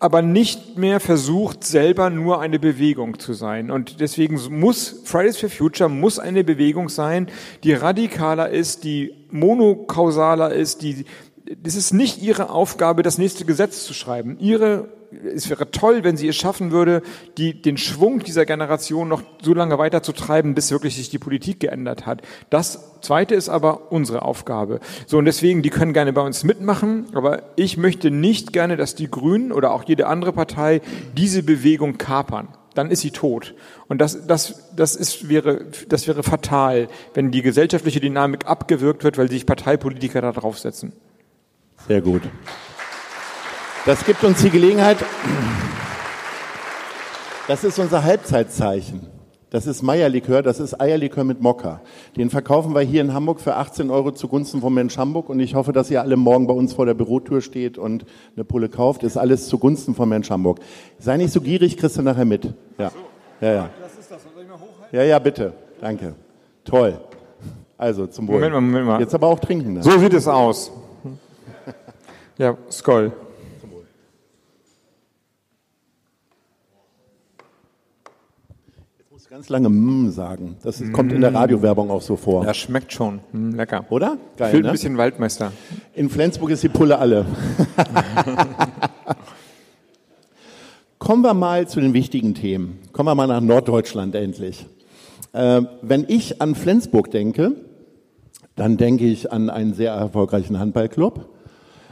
aber nicht mehr versucht, selber nur eine Bewegung zu sein. Und deswegen muss Fridays for Future muss eine Bewegung sein, die radikaler ist, die monokausaler ist, die das ist nicht ihre Aufgabe, das nächste Gesetz zu schreiben. Ihre, es wäre toll, wenn sie es schaffen würde, die, den Schwung dieser Generation noch so lange weiterzutreiben, bis wirklich sich die Politik geändert hat. Das zweite ist aber unsere Aufgabe. So, und deswegen, die können gerne bei uns mitmachen, aber ich möchte nicht gerne, dass die Grünen oder auch jede andere Partei diese Bewegung kapern dann ist sie tot. Und das, das, das, ist, wäre, das wäre fatal, wenn die gesellschaftliche Dynamik abgewirkt wird, weil sich Parteipolitiker da draufsetzen. Sehr gut. Das gibt uns die Gelegenheit. Das ist unser Halbzeitzeichen. Das ist Meierlikör, das ist Eierlikör mit Mokka. Den verkaufen wir hier in Hamburg für 18 Euro zugunsten vom Mensch Hamburg und ich hoffe, dass ihr alle morgen bei uns vor der Bürotür steht und eine Pulle kauft. Ist alles zugunsten vom Mensch Hamburg. Sei nicht so gierig, kriegst du nachher mit. Ja, ja, ja. Ja, ja, bitte. Danke. Toll. Also zum Wohl. Moment mal, Moment mal. Jetzt aber auch trinken. Ne? So sieht es aus. Ja, Skoll. Jetzt musst du ganz lange mm sagen. Das ist, kommt in der Radiowerbung auch so vor. Das schmeckt schon. Mm, lecker. Oder? Geil, Fehlt ne? ein bisschen Waldmeister. In Flensburg ist die Pulle alle. Kommen wir mal zu den wichtigen Themen. Kommen wir mal nach Norddeutschland endlich. Äh, wenn ich an Flensburg denke, dann denke ich an einen sehr erfolgreichen Handballclub.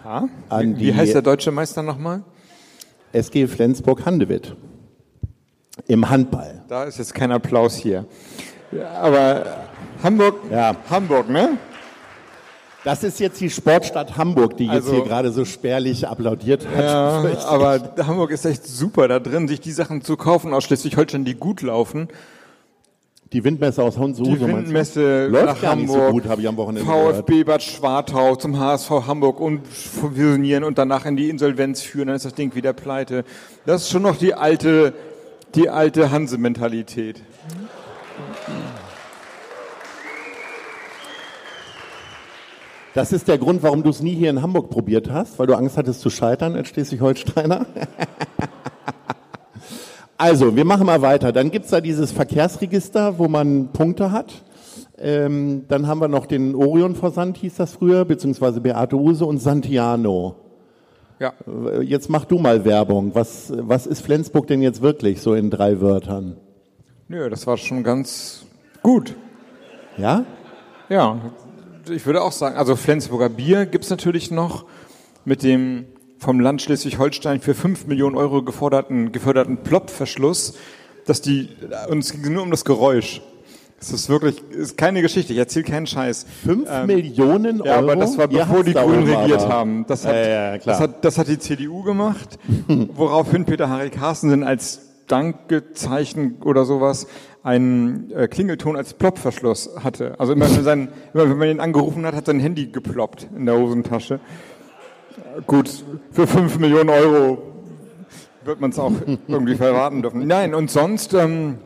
Ja. Wie, wie heißt der deutsche Meister nochmal? SG Flensburg-Handewitt. Im Handball. Da ist jetzt kein Applaus hier. Aber Hamburg, Ja. Hamburg, ne? Das ist jetzt die Sportstadt Hamburg, die jetzt Also- hier gerade so spärlich applaudiert hat. Ja, aber Hamburg ist echt super da drin, sich die Sachen zu kaufen aus Schleswig-Holstein, die gut laufen. Die Windmesse aus Honsu. Die? Windmesse läuft nach Hamburg, so gut, habe ich am Wochenende gehört. VfB Bad Schwartau zum HSV Hamburg und fusionieren und danach in die Insolvenz führen, dann ist das Ding wieder pleite. Das ist schon noch die alte, die alte Hanse-Mentalität. Das ist der Grund, warum du es nie hier in Hamburg probiert hast, weil du Angst hattest zu scheitern als Schleswig-Holsteiner. also, wir machen mal weiter. Dann gibt's da dieses Verkehrsregister, wo man Punkte hat. Ähm, dann haben wir noch den Orion-Versand, hieß das früher, beziehungsweise Beate Use und Santiano. Ja. Äh, Jetzt mach du mal Werbung. Was, was ist Flensburg denn jetzt wirklich, so in drei Wörtern? Nö, das war schon ganz gut. Ja? Ja, ich würde auch sagen, also Flensburger Bier gibt's natürlich noch mit dem vom Land Schleswig-Holstein für 5 Millionen Euro geforderten, geförderten Plop-Verschluss, dass die, uns ging nur um das Geräusch. Es ist wirklich, ist keine Geschichte, ich erzähle keinen Scheiß. Fünf Millionen Euro? Ja, aber das war Ihr bevor die Grünen regiert haben. Das hat, Ja, ja. Das, hat, das hat die CDU gemacht, woraufhin Peter Harry Carstensen als Dankezeichen oder sowas einen äh, Klingelton als Ploppverschluss hatte. Also immer wenn, sein, immer wenn man ihn angerufen hat, hat sein Handy geploppt in der Hosentasche. Gut, für fünf Millionen Euro wird man es auch irgendwie verraten dürfen. Nein, und sonst ähm,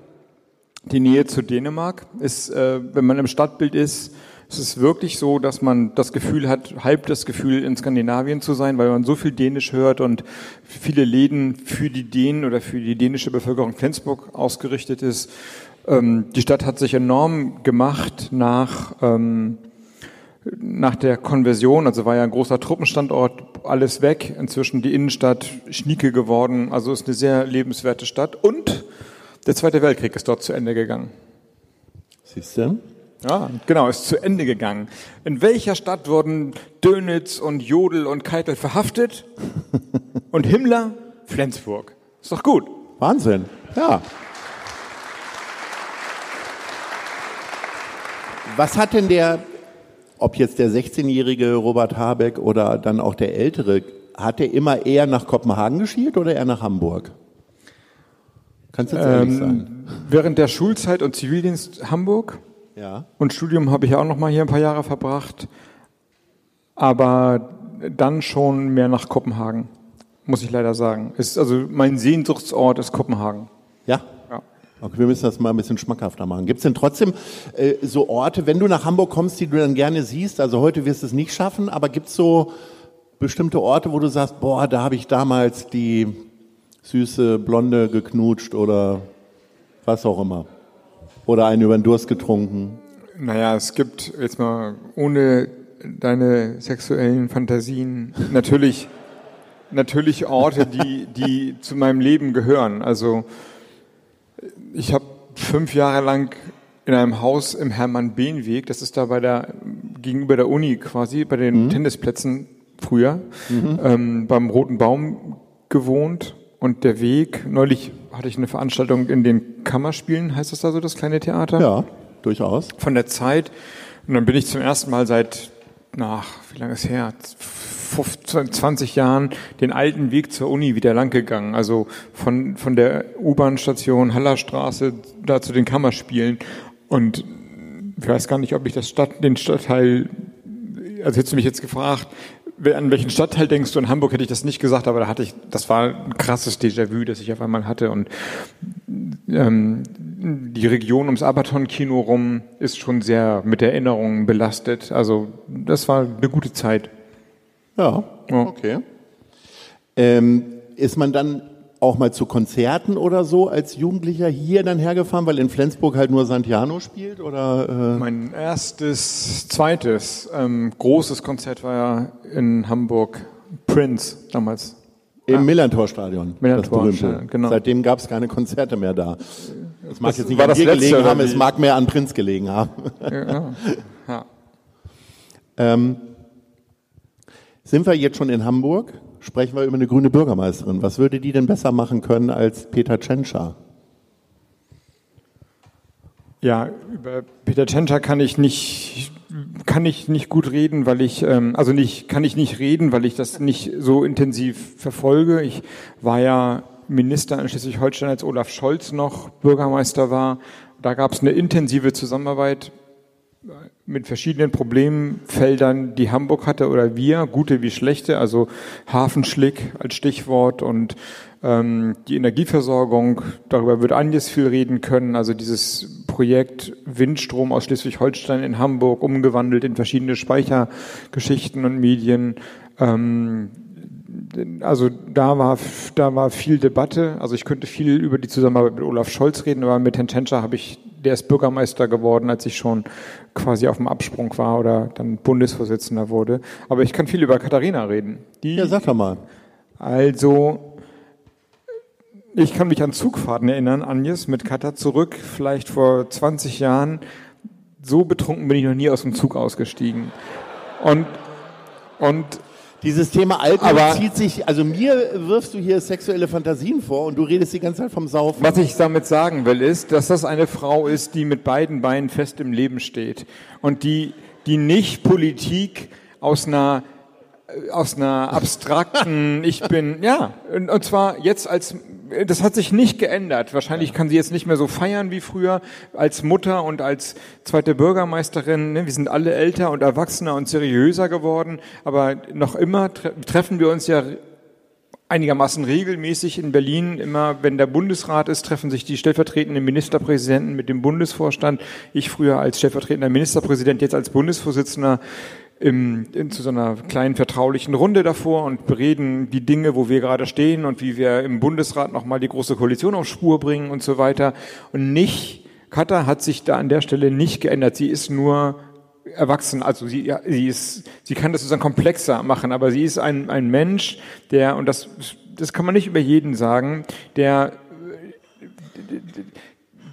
die Nähe zu Dänemark ist, äh, wenn man im Stadtbild ist, es ist wirklich so, dass man das Gefühl hat, halb das Gefühl, in Skandinavien zu sein, weil man so viel Dänisch hört und viele Läden für die Dänen oder für die dänische Bevölkerung Flensburg ausgerichtet ist. Ähm, die Stadt hat sich enorm gemacht nach, ähm, nach der Konversion, also war ja ein großer Truppenstandort, alles weg. Inzwischen die Innenstadt Schnieke geworden, also ist eine sehr lebenswerte Stadt und der Zweite Weltkrieg ist dort zu Ende gegangen. Siehst du? Ja, genau, ist zu Ende gegangen. In welcher Stadt wurden Dönitz und Jodl und Keitel verhaftet? Und Himmler? Flensburg. Ist doch gut. Wahnsinn. Ja. Was hat denn der, ob jetzt der 16-jährige Robert Habeck oder dann auch der ältere, hat der immer eher nach Kopenhagen geschielt oder eher nach Hamburg? Kannst du jetzt ehrlich Ähm, sagen? während der Schulzeit und Zivildienst Hamburg Ja. und Studium habe ich auch noch mal hier ein paar Jahre verbracht, aber dann schon mehr nach Kopenhagen, muss ich leider sagen. Ist also mein Sehnsuchtsort ist Kopenhagen. Ja? Okay, wir müssen das mal ein bisschen schmackhafter machen. Gibt es denn trotzdem äh, so Orte, wenn du nach Hamburg kommst, die du dann gerne siehst? Also heute wirst du es nicht schaffen, aber gibt es so bestimmte Orte, wo du sagst, boah, da habe ich damals die süße Blonde geknutscht oder was auch immer? Oder einen über den Durst getrunken? Naja, es gibt jetzt mal ohne deine sexuellen Fantasien natürlich, natürlich Orte, die, die zu meinem Leben gehören. Also ich habe fünf Jahre lang in einem Haus im Hermann-Behn-Weg, das ist da bei der, gegenüber der Uni quasi, bei den Tennisplätzen früher, ähm, beim Roten Baum gewohnt. Und der Weg, neulich hatte ich eine Veranstaltung in den Kammerspielen, heißt das da so, das kleine Theater? Ja, durchaus. von der Zeit. Und dann bin ich zum ersten Mal seit, nach, wie lange ist her? 15, 20 Jahren den alten Weg zur Uni wieder lang gegangen. Also von, von der U-Bahn-Station Hallerstraße da zu den Kammerspielen. Und ich weiß gar nicht, ob ich das Stadt, den Stadtteil, also hättest du mich jetzt gefragt, an welchen Stadtteil denkst du? In Hamburg hätte ich das nicht gesagt, aber da hatte ich, das war ein krasses Déjà-vu, das ich auf einmal hatte. Und ähm, die Region ums Abaton-Kino rum ist schon sehr mit Erinnerungen belastet. Also das war eine gute Zeit. Ja, Ja. okay. Ähm, ist man dann auch mal zu Konzerten oder so als Jugendlicher hier dann hergefahren, weil in Flensburg halt nur Santiano spielt? Oder, Mein erstes, zweites ähm, großes Konzert war ja in Hamburg Prince damals. äh, Im Millantor-Stadion. Millantor, genau. Seitdem gab es keine Konzerte mehr da. Es mag Das jetzt nicht war an das dir letzte, gelegen haben, es mag mehr an Prinz gelegen haben. Ja, ja. Ähm, sind wir jetzt schon in Hamburg? Sprechen wir über eine grüne Bürgermeisterin. Was würde die denn besser machen können als Peter Tschentscher? Ja, über Peter Tschentscher kann ich nicht kann ich nicht gut reden, weil ich ähm, also nicht kann ich nicht reden, weil ich das nicht so intensiv verfolge. Ich war ja Minister in Schleswig-Holstein, als Olaf Scholz noch Bürgermeister war. Da gab es eine intensive Zusammenarbeit mit verschiedenen Problemfeldern, die Hamburg hatte oder wir, gute wie schlechte, also Hafenschlick als Stichwort und ähm, die Energieversorgung, darüber wird Agnes viel reden können, also dieses Projekt Windstrom aus Schleswig-Holstein in Hamburg umgewandelt in verschiedene Speichergeschichten und Medien. Ähm, also da war, da war viel Debatte. Also ich könnte viel über die Zusammenarbeit mit Olaf Scholz reden, aber mit Herrn Tschentscher habe ich, der ist Bürgermeister geworden, als ich schon quasi auf dem Absprung war oder dann Bundesvorsitzender wurde. Aber ich kann viel über Katharina reden. Die, ja, sag doch mal. Also, ich kann mich an Zugfahrten erinnern, Agnes, mit Katar zurück, vielleicht vor 20 Jahren. So betrunken bin ich noch nie aus dem Zug ausgestiegen. Und, und dieses Thema Alkohol aber zieht sich, also mir wirfst du hier sexuelle Fantasien vor und du redest die ganze Zeit vom Saufen. Was ich damit sagen will, ist, dass das eine Frau ist, die mit beiden Beinen fest im Leben steht und die, die nicht Politik aus einer aus einer abstrakten, ich bin, ja, und zwar jetzt als das hat sich nicht geändert. Wahrscheinlich kann sie jetzt nicht mehr so feiern wie früher als Mutter und als zweite Bürgermeisterin. Ne? Wir sind alle älter und erwachsener und seriöser geworden, aber noch immer treffen wir uns ja einigermaßen regelmäßig in Berlin. Immer wenn der Bundesrat ist, treffen sich die stellvertretenden Ministerpräsidenten mit dem Bundesvorstand. Ich früher als stellvertretender Ministerpräsident, jetzt als Bundesvorsitzender im, in, zu so einer kleinen vertraulichen Runde davor und bereden die Dinge, wo wir gerade stehen und wie wir im Bundesrat nochmal die große Koalition auf Spur bringen und so weiter. Und nicht, Katar hat sich da an der Stelle nicht geändert. Sie ist nur erwachsen, also sie, ja, sie ist, sie kann das sozusagen komplexer machen, aber sie ist ein, ein Mensch, der, und das, das kann man nicht über jeden sagen, der,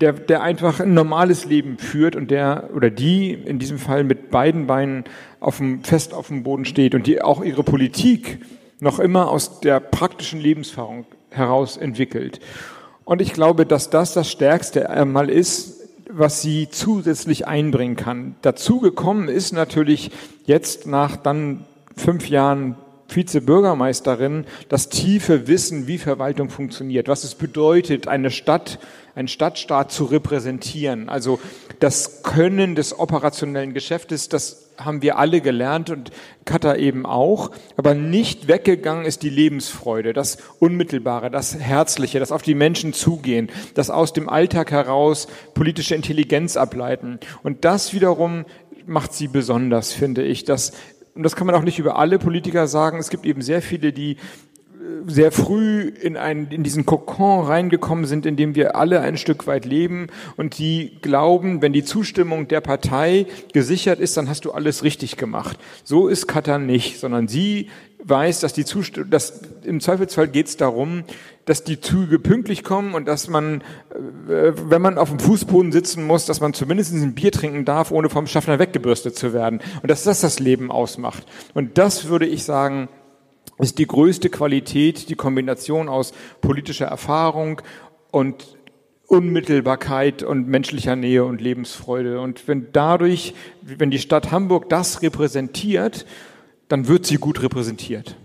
der, der einfach ein normales Leben führt und der oder die in diesem Fall mit beiden Beinen auf dem, fest auf dem Boden steht und die auch ihre Politik noch immer aus der praktischen Lebenserfahrung heraus entwickelt. Und ich glaube, dass das das Stärkste einmal ist, was sie zusätzlich einbringen kann. Dazu gekommen ist natürlich jetzt nach dann fünf Jahren Vizebürgermeisterin das tiefe Wissen, wie Verwaltung funktioniert, was es bedeutet, eine Stadt, einen Stadtstaat zu repräsentieren. Also das Können des operationellen Geschäftes, das haben wir alle gelernt und Katar eben auch. Aber nicht weggegangen ist die Lebensfreude, das Unmittelbare, das Herzliche, das auf die Menschen zugehen, das aus dem Alltag heraus politische Intelligenz ableiten. Und das wiederum macht sie besonders, finde ich, dass und das kann man auch nicht über alle Politiker sagen. Es gibt eben sehr viele, die sehr früh in, einen, in diesen Kokon reingekommen sind, in dem wir alle ein Stück weit leben und die glauben, wenn die Zustimmung der Partei gesichert ist, dann hast du alles richtig gemacht. So ist Katar nicht, sondern sie weiß, dass die Zustimmung, dass im Zweifelsfall geht es darum, dass die Züge pünktlich kommen und dass man, äh, wenn man auf dem Fußboden sitzen muss, dass man zumindest ein Bier trinken darf, ohne vom Schaffner weggebürstet zu werden. Und dass das das Leben ausmacht. Und das würde ich sagen, ist die größte Qualität die Kombination aus politischer Erfahrung und Unmittelbarkeit und menschlicher Nähe und Lebensfreude. Und wenn dadurch, wenn die Stadt Hamburg das repräsentiert, dann wird sie gut repräsentiert.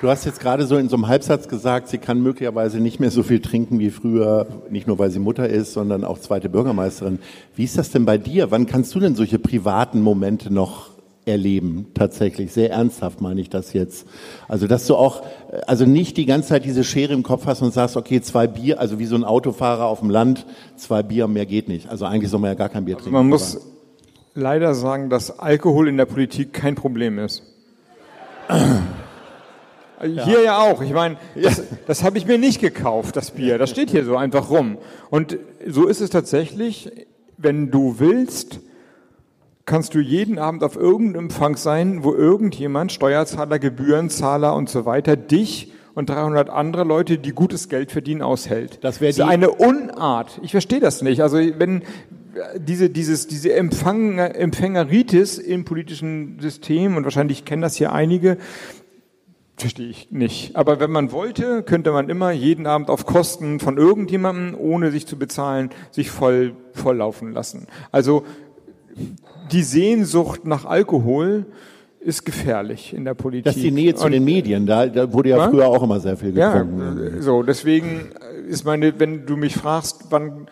Du hast jetzt gerade so in so einem Halbsatz gesagt, sie kann möglicherweise nicht mehr so viel trinken wie früher, nicht nur weil sie Mutter ist, sondern auch zweite Bürgermeisterin. Wie ist das denn bei dir? Wann kannst du denn solche privaten Momente noch erleben? Tatsächlich, sehr ernsthaft meine ich das jetzt. Also, dass du auch, also nicht die ganze Zeit diese Schere im Kopf hast und sagst, okay, zwei Bier, also wie so ein Autofahrer auf dem Land, zwei Bier, mehr geht nicht. Also eigentlich soll man ja gar kein Bier also trinken. Man muss leider sagen, dass Alkohol in der Politik kein Problem ist. Hier ja auch. Ich meine, das, das habe ich mir nicht gekauft, das Bier. Das steht hier so einfach rum. Und so ist es tatsächlich, wenn du willst, kannst du jeden Abend auf irgendeinem Empfang sein, wo irgendjemand, Steuerzahler, Gebührenzahler und so weiter, dich und 300 andere Leute, die gutes Geld verdienen, aushält. Das wäre eine Unart. Ich verstehe das nicht. Also wenn diese, dieses, diese Empfang, Empfängeritis im politischen System, und wahrscheinlich kennen das hier einige, Verstehe ich nicht. Aber wenn man wollte, könnte man immer jeden Abend auf Kosten von irgendjemandem, ohne sich zu bezahlen, sich voll volllaufen lassen. Also die Sehnsucht nach Alkohol ist gefährlich in der Politik. Das ist die Nähe zu Und, den Medien. Da, da wurde ja, ja, früher auch immer sehr viel getrunken. Ja, so deswegen ist meine, wenn du mich fragst, wann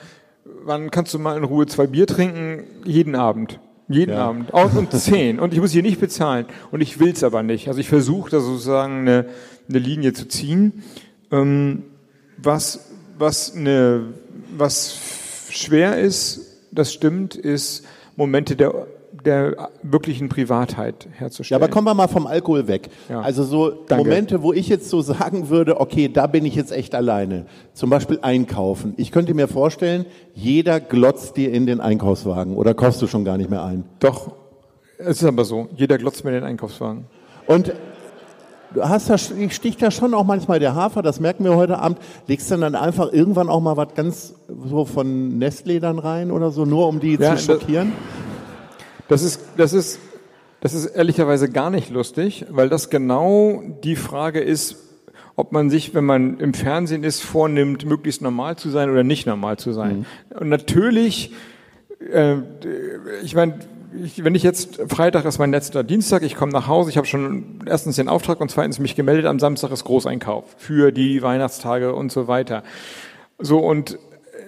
wann kannst du mal in Ruhe zwei Bier trinken? Jeden Abend. Jeden ja. Abend. Aus um zehn. Und ich muss hier nicht bezahlen. Und ich will's aber nicht. Also ich versuche da sozusagen eine, eine Linie zu ziehen. Ähm, was, was, eine, was schwer ist, das stimmt, ist Momente der der wirklichen Privatheit herzustellen. Ja, aber kommen wir mal vom Alkohol weg. Ja. Also so Danke. Momente, wo ich jetzt so sagen würde, okay, da bin ich jetzt echt alleine. Zum Beispiel einkaufen. Ich könnte mir vorstellen, jeder glotzt dir in den Einkaufswagen oder kaufst du schon gar nicht mehr ein? Doch, es ist aber so. Jeder glotzt mir in den Einkaufswagen. Und du hast da, sticht da schon auch manchmal der Hafer, das merken wir heute Abend. Legst du dann einfach irgendwann auch mal was ganz so von Nestlé dann rein oder so, nur um die ja, zu schockieren? Das ist, das ist, das ist ehrlicherweise gar nicht lustig, weil das genau die Frage ist, ob man sich, wenn man im Fernsehen ist, vornimmt, möglichst normal zu sein oder nicht normal zu sein. Mhm. Und natürlich, äh, ich meine, ich, wenn ich jetzt Freitag ist mein letzter Dienstag, ich komme nach Hause, ich habe schon erstens den Auftrag und zweitens mich gemeldet, am Samstag ist Großeinkauf für die Weihnachtstage und so weiter. So und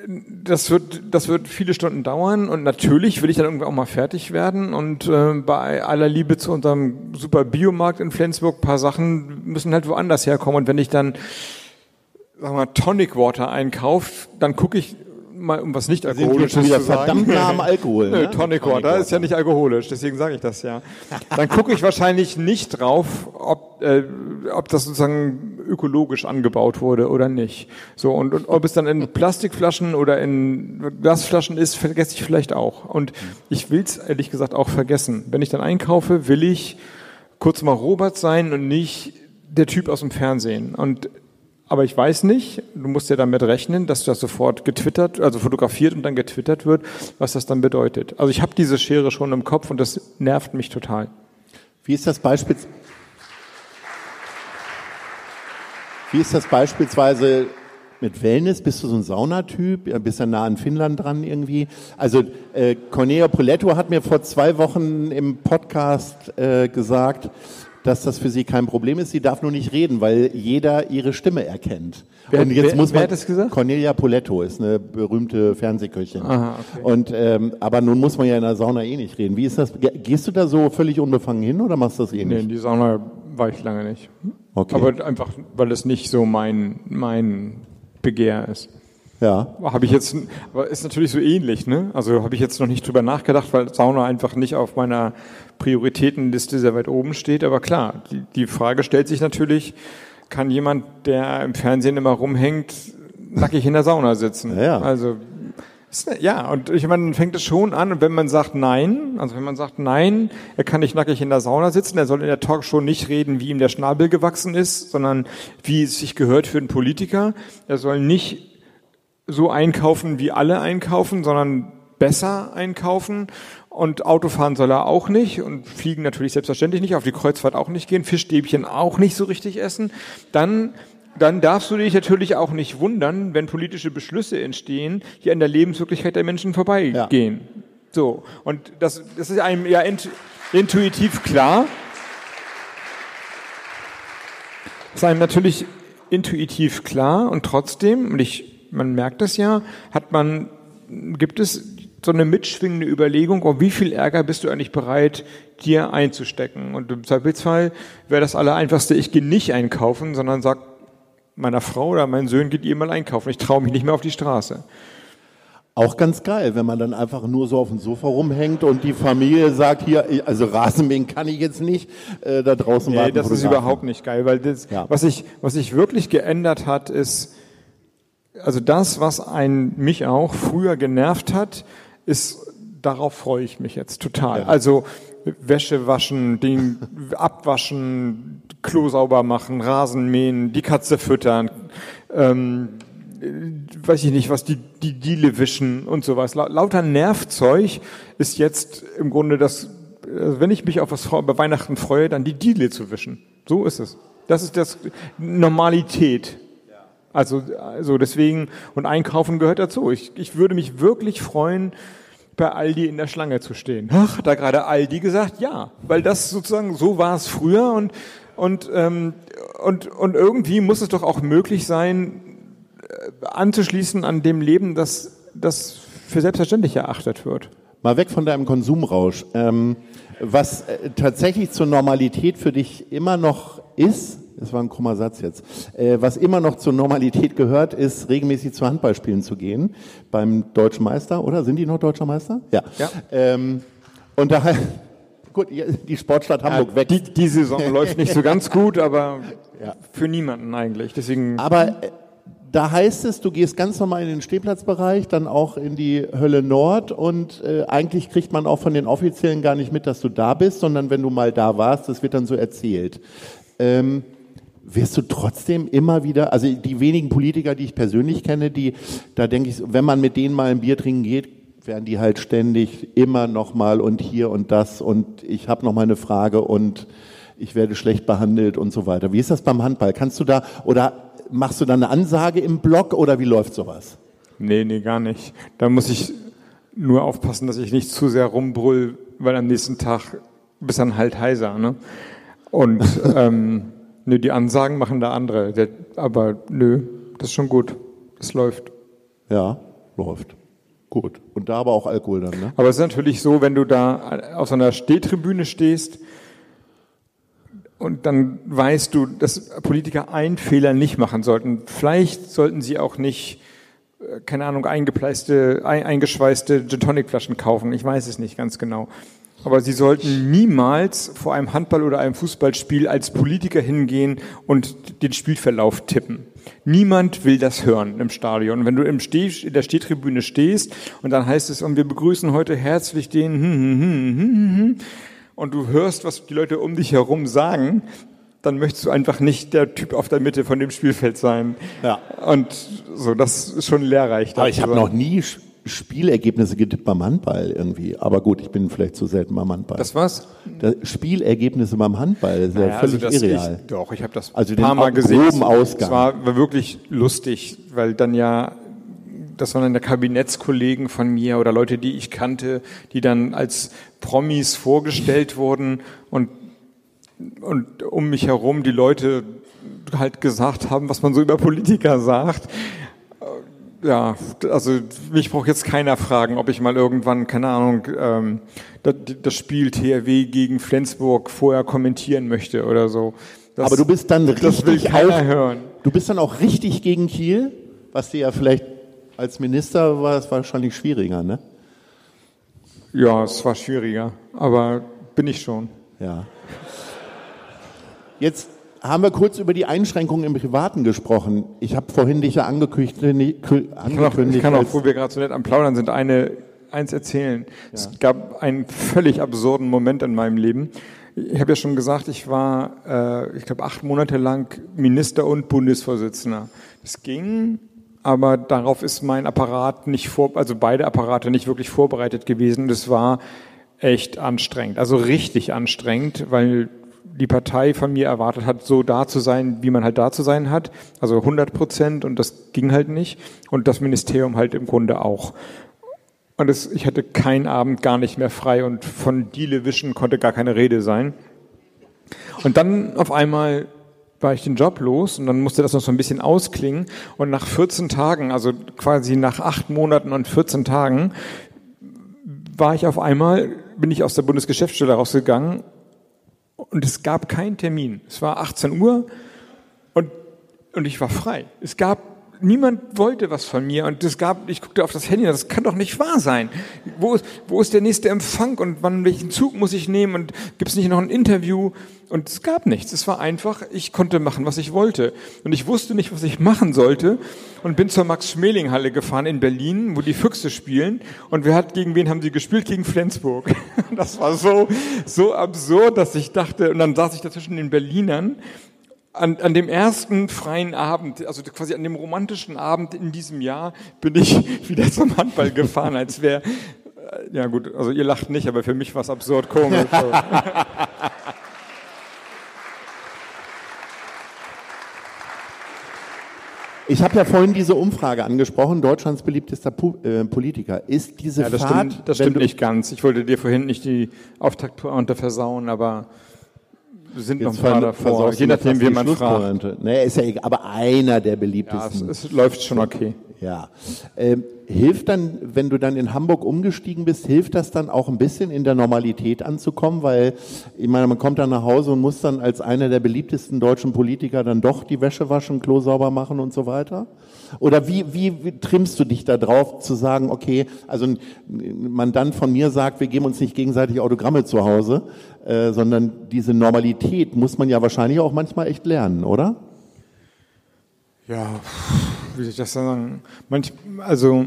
das wird, das wird viele Stunden dauern und natürlich will ich dann irgendwann auch mal fertig werden und äh, bei aller Liebe zu unserem super Biomarkt in Flensburg, paar Sachen müssen halt woanders herkommen und wenn ich dann, sagen wir mal, Tonic Water einkaufe, dann gucke ich mal um was nicht alkoholisches zu sagen. verdammt nah am Alkohol. Nö, ne? Tonic Water ist ja nicht alkoholisch, deswegen sage ich das ja. Dann gucke ich wahrscheinlich nicht drauf, ob, äh, ob das sozusagen ökologisch angebaut wurde oder nicht. So und, und ob es dann in Plastikflaschen oder in Glasflaschen ist, vergesse ich vielleicht auch. Und ich will es ehrlich gesagt auch vergessen. Wenn ich dann einkaufe, will ich kurz mal Robert sein und nicht der Typ aus dem Fernsehen. Und aber ich weiß nicht, du musst ja damit rechnen, dass das sofort getwittert, also fotografiert und dann getwittert wird, was das dann bedeutet. Also ich habe diese Schere schon im Kopf und das nervt mich total. Wie ist das Beispiel? Wie ist das beispielsweise mit Wellness? Bist du so ein Saunatyp? Bist du nah an Finnland dran irgendwie? Also äh, Cornelia Poletto hat mir vor zwei Wochen im Podcast äh, gesagt, dass das für sie kein Problem ist. Sie darf nur nicht reden, weil jeder ihre Stimme erkennt. Wer, und jetzt wer, muss man, wer hat das gesagt? Cornelia Poletto ist eine berühmte Fernsehköchin. Aha, okay. Und ähm, aber nun muss man ja in der Sauna eh nicht reden. Wie ist das? Gehst du da so völlig unbefangen hin oder machst du das eh nicht? Nee, in die Sauna war ich lange nicht. Okay. Aber einfach, weil es nicht so mein mein Begehr ist. Ja. Habe ich jetzt, aber ist natürlich so ähnlich, ne? Also habe ich jetzt noch nicht drüber nachgedacht, weil Sauna einfach nicht auf meiner Prioritätenliste sehr weit oben steht. Aber klar, die, die Frage stellt sich natürlich, kann jemand, der im Fernsehen immer rumhängt, nackig in der Sauna sitzen? Ja. ja. Also ja, und ich meine, dann fängt es schon an, und wenn man sagt nein, also wenn man sagt nein, er kann nicht nackig in der Sauna sitzen, er soll in der Talkshow nicht reden, wie ihm der Schnabel gewachsen ist, sondern wie es sich gehört für einen Politiker. Er soll nicht so einkaufen, wie alle einkaufen, sondern besser einkaufen. Und Autofahren soll er auch nicht und fliegen natürlich selbstverständlich nicht, auf die Kreuzfahrt auch nicht gehen, Fischstäbchen auch nicht so richtig essen. Dann dann darfst du dich natürlich auch nicht wundern, wenn politische Beschlüsse entstehen, die an der Lebenswirklichkeit der Menschen vorbeigehen. Ja. So. Und das, das ist einem ja intuitiv klar. Das ist einem natürlich intuitiv klar und trotzdem, und ich man merkt es ja, hat man, gibt es so eine mitschwingende Überlegung, oh, wie viel Ärger bist du eigentlich bereit, dir einzustecken? Und im Zweifelsfall wäre das Allereinfachste, ich gehe nicht einkaufen, sondern sag meiner Frau oder meinen Söhnen, geht ihr mal einkaufen. Ich traue mich nicht mehr auf die Straße. Auch ganz geil, wenn man dann einfach nur so auf dem Sofa rumhängt und die Familie sagt, hier, also Rasenmähen kann ich jetzt nicht, äh, da draußen nee, warten das ist überhaupt nicht geil, weil das, ja. was sich was sich wirklich geändert hat, ist, also das, was ein, mich auch früher genervt hat, ist, darauf freue ich mich jetzt total. Ja. Also Wäsche waschen, Ding abwaschen, Klo sauber machen, Rasen mähen, die Katze füttern, ähm, weiß ich nicht, was die, die Diele wischen und sowas. Lauter Nervzeug ist jetzt im Grunde das, also wenn ich mich auf was bei Weihnachten freue, dann die Diele zu wischen. So ist es. Das ist das Normalität. Also, also deswegen, und Einkaufen gehört dazu. Ich, ich würde mich wirklich freuen, bei Aldi in der Schlange zu stehen. Ach, hat da gerade Aldi gesagt? Ja, weil das sozusagen, so war es früher und, und, ähm, und, und irgendwie muss es doch auch möglich sein, äh, anzuschließen an dem Leben, das, das für selbstverständlich erachtet wird. Mal weg von deinem Konsumrausch. Ähm, was äh, tatsächlich zur Normalität für dich immer noch ist, das war ein krummer Satz jetzt, äh, was immer noch zur Normalität gehört, ist regelmäßig zu Handballspielen zu gehen beim Deutschen Meister, oder? Sind die noch Deutscher Meister? Ja. ja. Ähm, und daher, gut, die Sportstadt Hamburg ja, weg. Die, die Saison läuft nicht so ganz gut, aber ja. für niemanden eigentlich. Deswegen. Aber äh, da heißt es, du gehst ganz normal in den Stehplatzbereich, dann auch in die Hölle Nord und äh, eigentlich kriegt man auch von den Offiziellen gar nicht mit, dass du da bist, sondern wenn du mal da warst, das wird dann so erzählt. Ähm, wirst du trotzdem immer wieder, also die wenigen Politiker, die ich persönlich kenne, die, da denke ich, wenn man mit denen mal ein Bier trinken geht, werden die halt ständig immer noch mal und hier und das und ich habe noch mal eine Frage und ich werde schlecht behandelt und so weiter. Wie ist das beim Handball? Kannst du da oder machst du dann eine Ansage im Blog oder wie läuft sowas? Nee, nee, gar nicht. Da muss ich nur aufpassen, dass ich nicht zu sehr rumbrüll, weil am nächsten Tag bist dann halt heiser. Ne? Und ähm, nö, die Ansagen machen da andere. Der, aber nö, das ist schon gut. Das läuft. Ja, läuft. Gut. Und da aber auch Alkohol dann, ne? Aber es ist natürlich so, wenn du da auf so einer Stehtribüne stehst, und dann weißt du, dass Politiker einen Fehler nicht machen sollten. Vielleicht sollten sie auch nicht, äh, keine Ahnung, eingepleiste, eingeschweißte Gin Tonic Flaschen kaufen. Ich weiß es nicht ganz genau. Aber sie sollten niemals vor einem Handball- oder einem Fußballspiel als Politiker hingehen und den Spielverlauf tippen. Niemand will das hören im Stadion. wenn du im Steh, in der Stehtribüne stehst und dann heißt es, und wir begrüßen heute herzlich den, hm, hm, hm, hm, hm, hm und du hörst, was die Leute um dich herum sagen, dann möchtest du einfach nicht der Typ auf der Mitte von dem Spielfeld sein. Ja. Und so, das ist schon lehrreich. Aber ich habe noch nie Spielergebnisse getippt beim Handball irgendwie. Aber gut, ich bin vielleicht zu selten beim Handball. Das was? Das Spielergebnisse beim Handball ist naja, ja völlig also irreal. Ich, doch, ich habe das also ein paar Mal gesehen. Ausgang. Es war, war wirklich lustig, weil dann ja das waren dann Kabinettskollegen von mir oder Leute, die ich kannte, die dann als Promis vorgestellt wurden und, und um mich herum die Leute halt gesagt haben, was man so über Politiker sagt. Ja, also mich braucht jetzt keiner fragen, ob ich mal irgendwann, keine Ahnung, ähm, das, das Spiel THW gegen Flensburg vorher kommentieren möchte oder so. Das, Aber du bist dann richtig auf, Du bist dann auch richtig gegen Kiel, was dir ja vielleicht als Minister war es wahrscheinlich schwieriger, ne? Ja, es war schwieriger, aber bin ich schon. Ja. Jetzt haben wir kurz über die Einschränkungen im Privaten gesprochen. Ich habe vorhin dich ja angekündigt. angekündigt ich kann auch, wo wir gerade so nett am Plaudern sind, eine, eins erzählen. Ja. Es gab einen völlig absurden Moment in meinem Leben. Ich habe ja schon gesagt, ich war, äh, ich glaube, acht Monate lang Minister und Bundesvorsitzender. Es ging aber darauf ist mein Apparat nicht vor, also beide Apparate nicht wirklich vorbereitet gewesen. Das war echt anstrengend, also richtig anstrengend, weil die Partei von mir erwartet hat, so da zu sein, wie man halt da zu sein hat, also 100 Prozent und das ging halt nicht und das Ministerium halt im Grunde auch. Und es, ich hatte keinen Abend gar nicht mehr frei und von Diele wischen konnte gar keine Rede sein. Und dann auf einmal war ich den Job los und dann musste das noch so ein bisschen ausklingen. Und nach 14 Tagen, also quasi nach acht Monaten und 14 Tagen, war ich auf einmal, bin ich aus der Bundesgeschäftsstelle rausgegangen und es gab keinen Termin. Es war 18 Uhr und, und ich war frei. Es gab niemand wollte was von mir und es gab, ich guckte auf das Handy, das kann doch nicht wahr sein. Wo ist, wo ist der nächste Empfang und wann welchen Zug muss ich nehmen und gibt es nicht noch ein Interview? Und es gab nichts. Es war einfach, ich konnte machen, was ich wollte. Und ich wusste nicht, was ich machen sollte und bin zur Max-Schmeling-Halle gefahren in Berlin, wo die Füchse spielen. Und wer hat, gegen wen haben sie gespielt? Gegen Flensburg. Das war so, so absurd, dass ich dachte, und dann saß ich dazwischen den Berlinern an, an dem ersten freien Abend, also quasi an dem romantischen Abend in diesem Jahr, bin ich wieder zum Handball gefahren, als wäre, äh, ja gut, also ihr lacht nicht, aber für mich war es absurd komisch. Ich habe ja vorhin diese Umfrage angesprochen, Deutschlands beliebtester Pu äh, Politiker. Ist diese ja, das Fahrt... Stimmt, das stimmt nicht ganz. Ich wollte dir vorhin nicht die Auftaktpointe versauen, aber sind noch ein paar davor, je nachdem, wie man fragt. Nee, ist ja egal, aber einer der beliebtesten. Ja, es, es läuft schon okay. Ja. Ähm, hilft dann, wenn du dann in Hamburg umgestiegen bist, hilft das dann auch ein bisschen in der Normalität anzukommen? Weil, ich meine, man kommt dann nach Hause und muss dann als einer der beliebtesten deutschen Politiker dann doch die Wäsche waschen, Klo sauber machen und so weiter? Oder wie, wie, wie trimmst du dich da drauf zu sagen, okay, also man dann von mir sagt, wir geben uns nicht gegenseitig Autogramme zu Hause, äh, sondern diese Normalität muss man ja wahrscheinlich auch manchmal echt lernen, oder? Ja, wie soll ich das sagen? Manch, also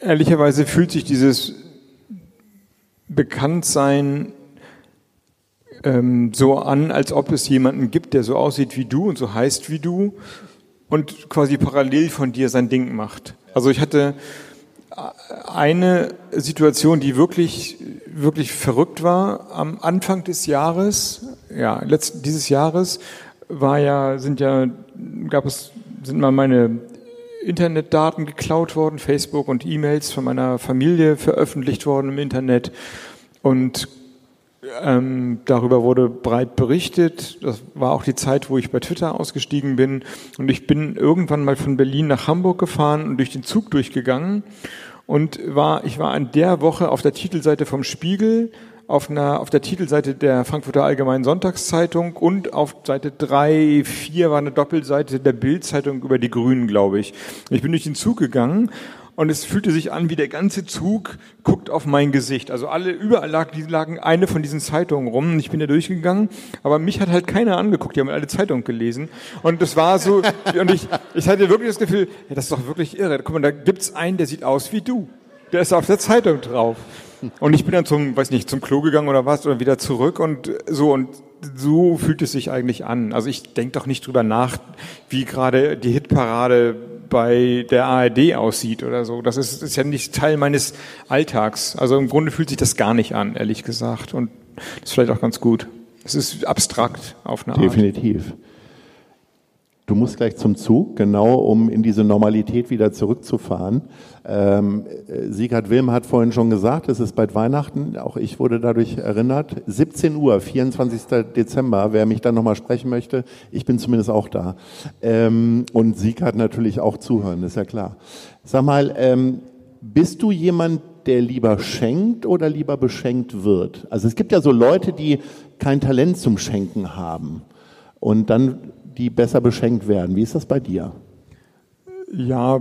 ehrlicherweise fühlt sich dieses Bekanntsein ähm, so an, als ob es jemanden gibt, der so aussieht wie du und so heißt wie du und quasi parallel von dir sein Ding macht. Also ich hatte eine Situation, die wirklich, wirklich verrückt war am Anfang des Jahres, ja, letzten, dieses Jahres, war ja, sind ja, gab es, sind mal meine Internetdaten geklaut worden, Facebook und E-Mails von meiner Familie veröffentlicht worden im Internet und ähm, darüber wurde breit berichtet. Das war auch die Zeit, wo ich bei Twitter ausgestiegen bin. Und ich bin irgendwann mal von Berlin nach Hamburg gefahren und durch den Zug durchgegangen und war, ich war an der Woche auf der Titelseite vom Spiegel auf, einer, auf der Titelseite der Frankfurter Allgemeinen Sonntagszeitung und auf Seite drei, vier war eine Doppelseite der Bildzeitung über die Grünen, glaube ich. Ich bin durch den Zug gegangen und es fühlte sich an, wie der ganze Zug guckt auf mein Gesicht. Also alle, überall lag, die lagen eine von diesen Zeitungen rum. Ich bin da durchgegangen, aber mich hat halt keiner angeguckt. Die haben alle Zeitungen gelesen. Und das war so, und ich, ich hatte wirklich das Gefühl, ja, das ist doch wirklich irre. Guck mal, da gibt's einen, der sieht aus wie du. Der ist auf der Zeitung drauf. Und ich bin dann zum, weiß nicht, zum Klo gegangen oder was, oder wieder zurück und so, und so fühlt es sich eigentlich an. Also ich denke doch nicht drüber nach, wie gerade die Hitparade bei der ARD aussieht oder so. Das ist, ist ja nicht Teil meines Alltags. Also im Grunde fühlt sich das gar nicht an, ehrlich gesagt. Und das ist vielleicht auch ganz gut. Es ist abstrakt auf eine Art. Definitiv. Du musst gleich zum Zug, genau um in diese Normalität wieder zurückzufahren. Ähm, Sieghard Wilm hat vorhin schon gesagt, es ist bald Weihnachten, auch ich wurde dadurch erinnert. 17 Uhr, 24. Dezember, wer mich dann nochmal sprechen möchte, ich bin zumindest auch da. Ähm, und Sieghard natürlich auch zuhören, ist ja klar. Sag mal, ähm, bist du jemand, der lieber schenkt oder lieber beschenkt wird? Also es gibt ja so Leute, die kein Talent zum Schenken haben und dann die besser beschenkt werden. Wie ist das bei dir? Ja,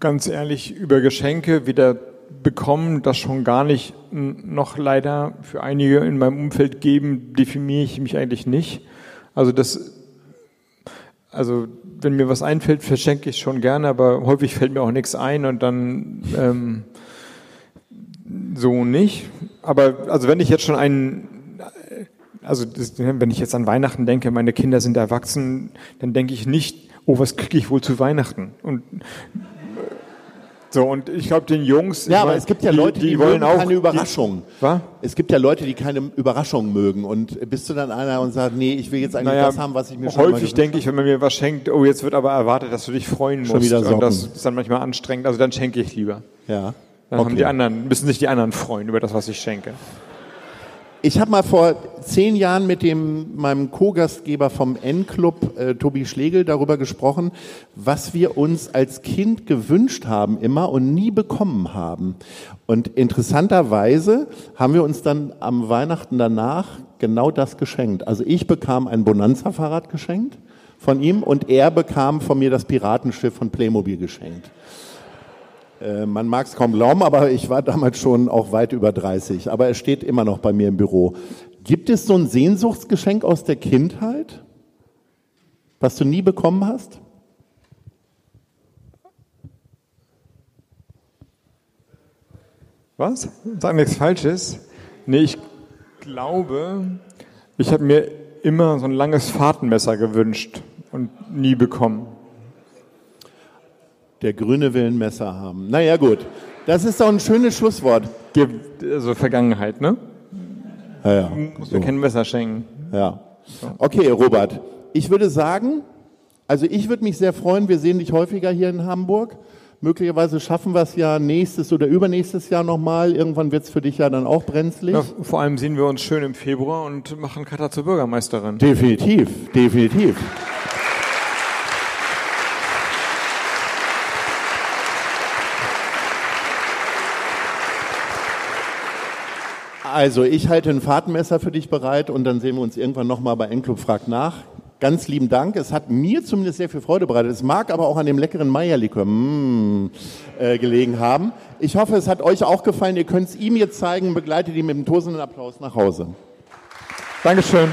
ganz ehrlich, über Geschenke wieder bekommen, das schon gar nicht noch leider für einige in meinem Umfeld geben, definiere ich mich eigentlich nicht. Also das, also wenn mir was einfällt, verschenke ich schon gerne, aber häufig fällt mir auch nichts ein und dann ähm, so nicht. Aber also wenn ich jetzt schon einen also das, wenn ich jetzt an Weihnachten denke, meine Kinder sind erwachsen, dann denke ich nicht, oh, was kriege ich wohl zu Weihnachten? Und so, und ich glaube, den Jungs. Ja, aber meine, es gibt ja Leute, die, die, die wollen auch keine Überraschung. Die, was? Es gibt ja Leute, die keine Überraschung mögen. Und bist du dann einer und sagst, nee, ich will jetzt eigentlich naja, das haben, was ich mir schon Häufig denke ich, wenn man mir was schenkt, oh, jetzt wird aber erwartet, dass du dich freuen schon musst. Wieder Socken. und das ist dann manchmal anstrengend. Also dann schenke ich lieber. Ja. Dann okay. haben die anderen, müssen sich die anderen freuen über das, was ich schenke. Ich habe mal vor zehn Jahren mit dem, meinem Co-Gastgeber vom N-Club, äh, Tobi Schlegel, darüber gesprochen, was wir uns als Kind gewünscht haben immer und nie bekommen haben. Und interessanterweise haben wir uns dann am Weihnachten danach genau das geschenkt. Also ich bekam ein Bonanza-Fahrrad geschenkt von ihm und er bekam von mir das Piratenschiff von Playmobil geschenkt. Äh, man mag es kaum glauben, aber ich war damals schon auch weit über 30. Aber es steht immer noch bei mir im Büro. Gibt es so ein Sehnsuchtsgeschenk aus der Kindheit, was du nie bekommen hast? Was? Sag nichts Falsches. Nee, ich glaube, ich habe mir immer so ein langes Fahrtenmesser gewünscht und nie bekommen. Der Grüne will ein Messer haben. Naja, gut. Das ist doch ein schönes Schlusswort. Also Vergangenheit, ne? Ja, ja. Muss mir kein Messer schenken. Ja. Okay, Robert. Ich würde sagen, also ich würde mich sehr freuen, wir sehen dich häufiger hier in Hamburg. Möglicherweise schaffen wir es ja nächstes oder übernächstes Jahr nochmal. Irgendwann wird es für dich ja dann auch brenzlig. Ja, vor allem sehen wir uns schön im Februar und machen Katha zur Bürgermeisterin. Definitiv, definitiv. Also, ich halte ein Fahrtenmesser für dich bereit und dann sehen wir uns irgendwann nochmal bei Enclub fragt nach. Ganz lieben Dank. Es hat mir zumindest sehr viel Freude bereitet. Es mag aber auch an dem leckeren Meierlikör mm, äh, gelegen haben. Ich hoffe, es hat euch auch gefallen. Ihr könnt es ihm jetzt zeigen. Begleitet ihn mit einem tosenden Applaus nach Hause. Dankeschön.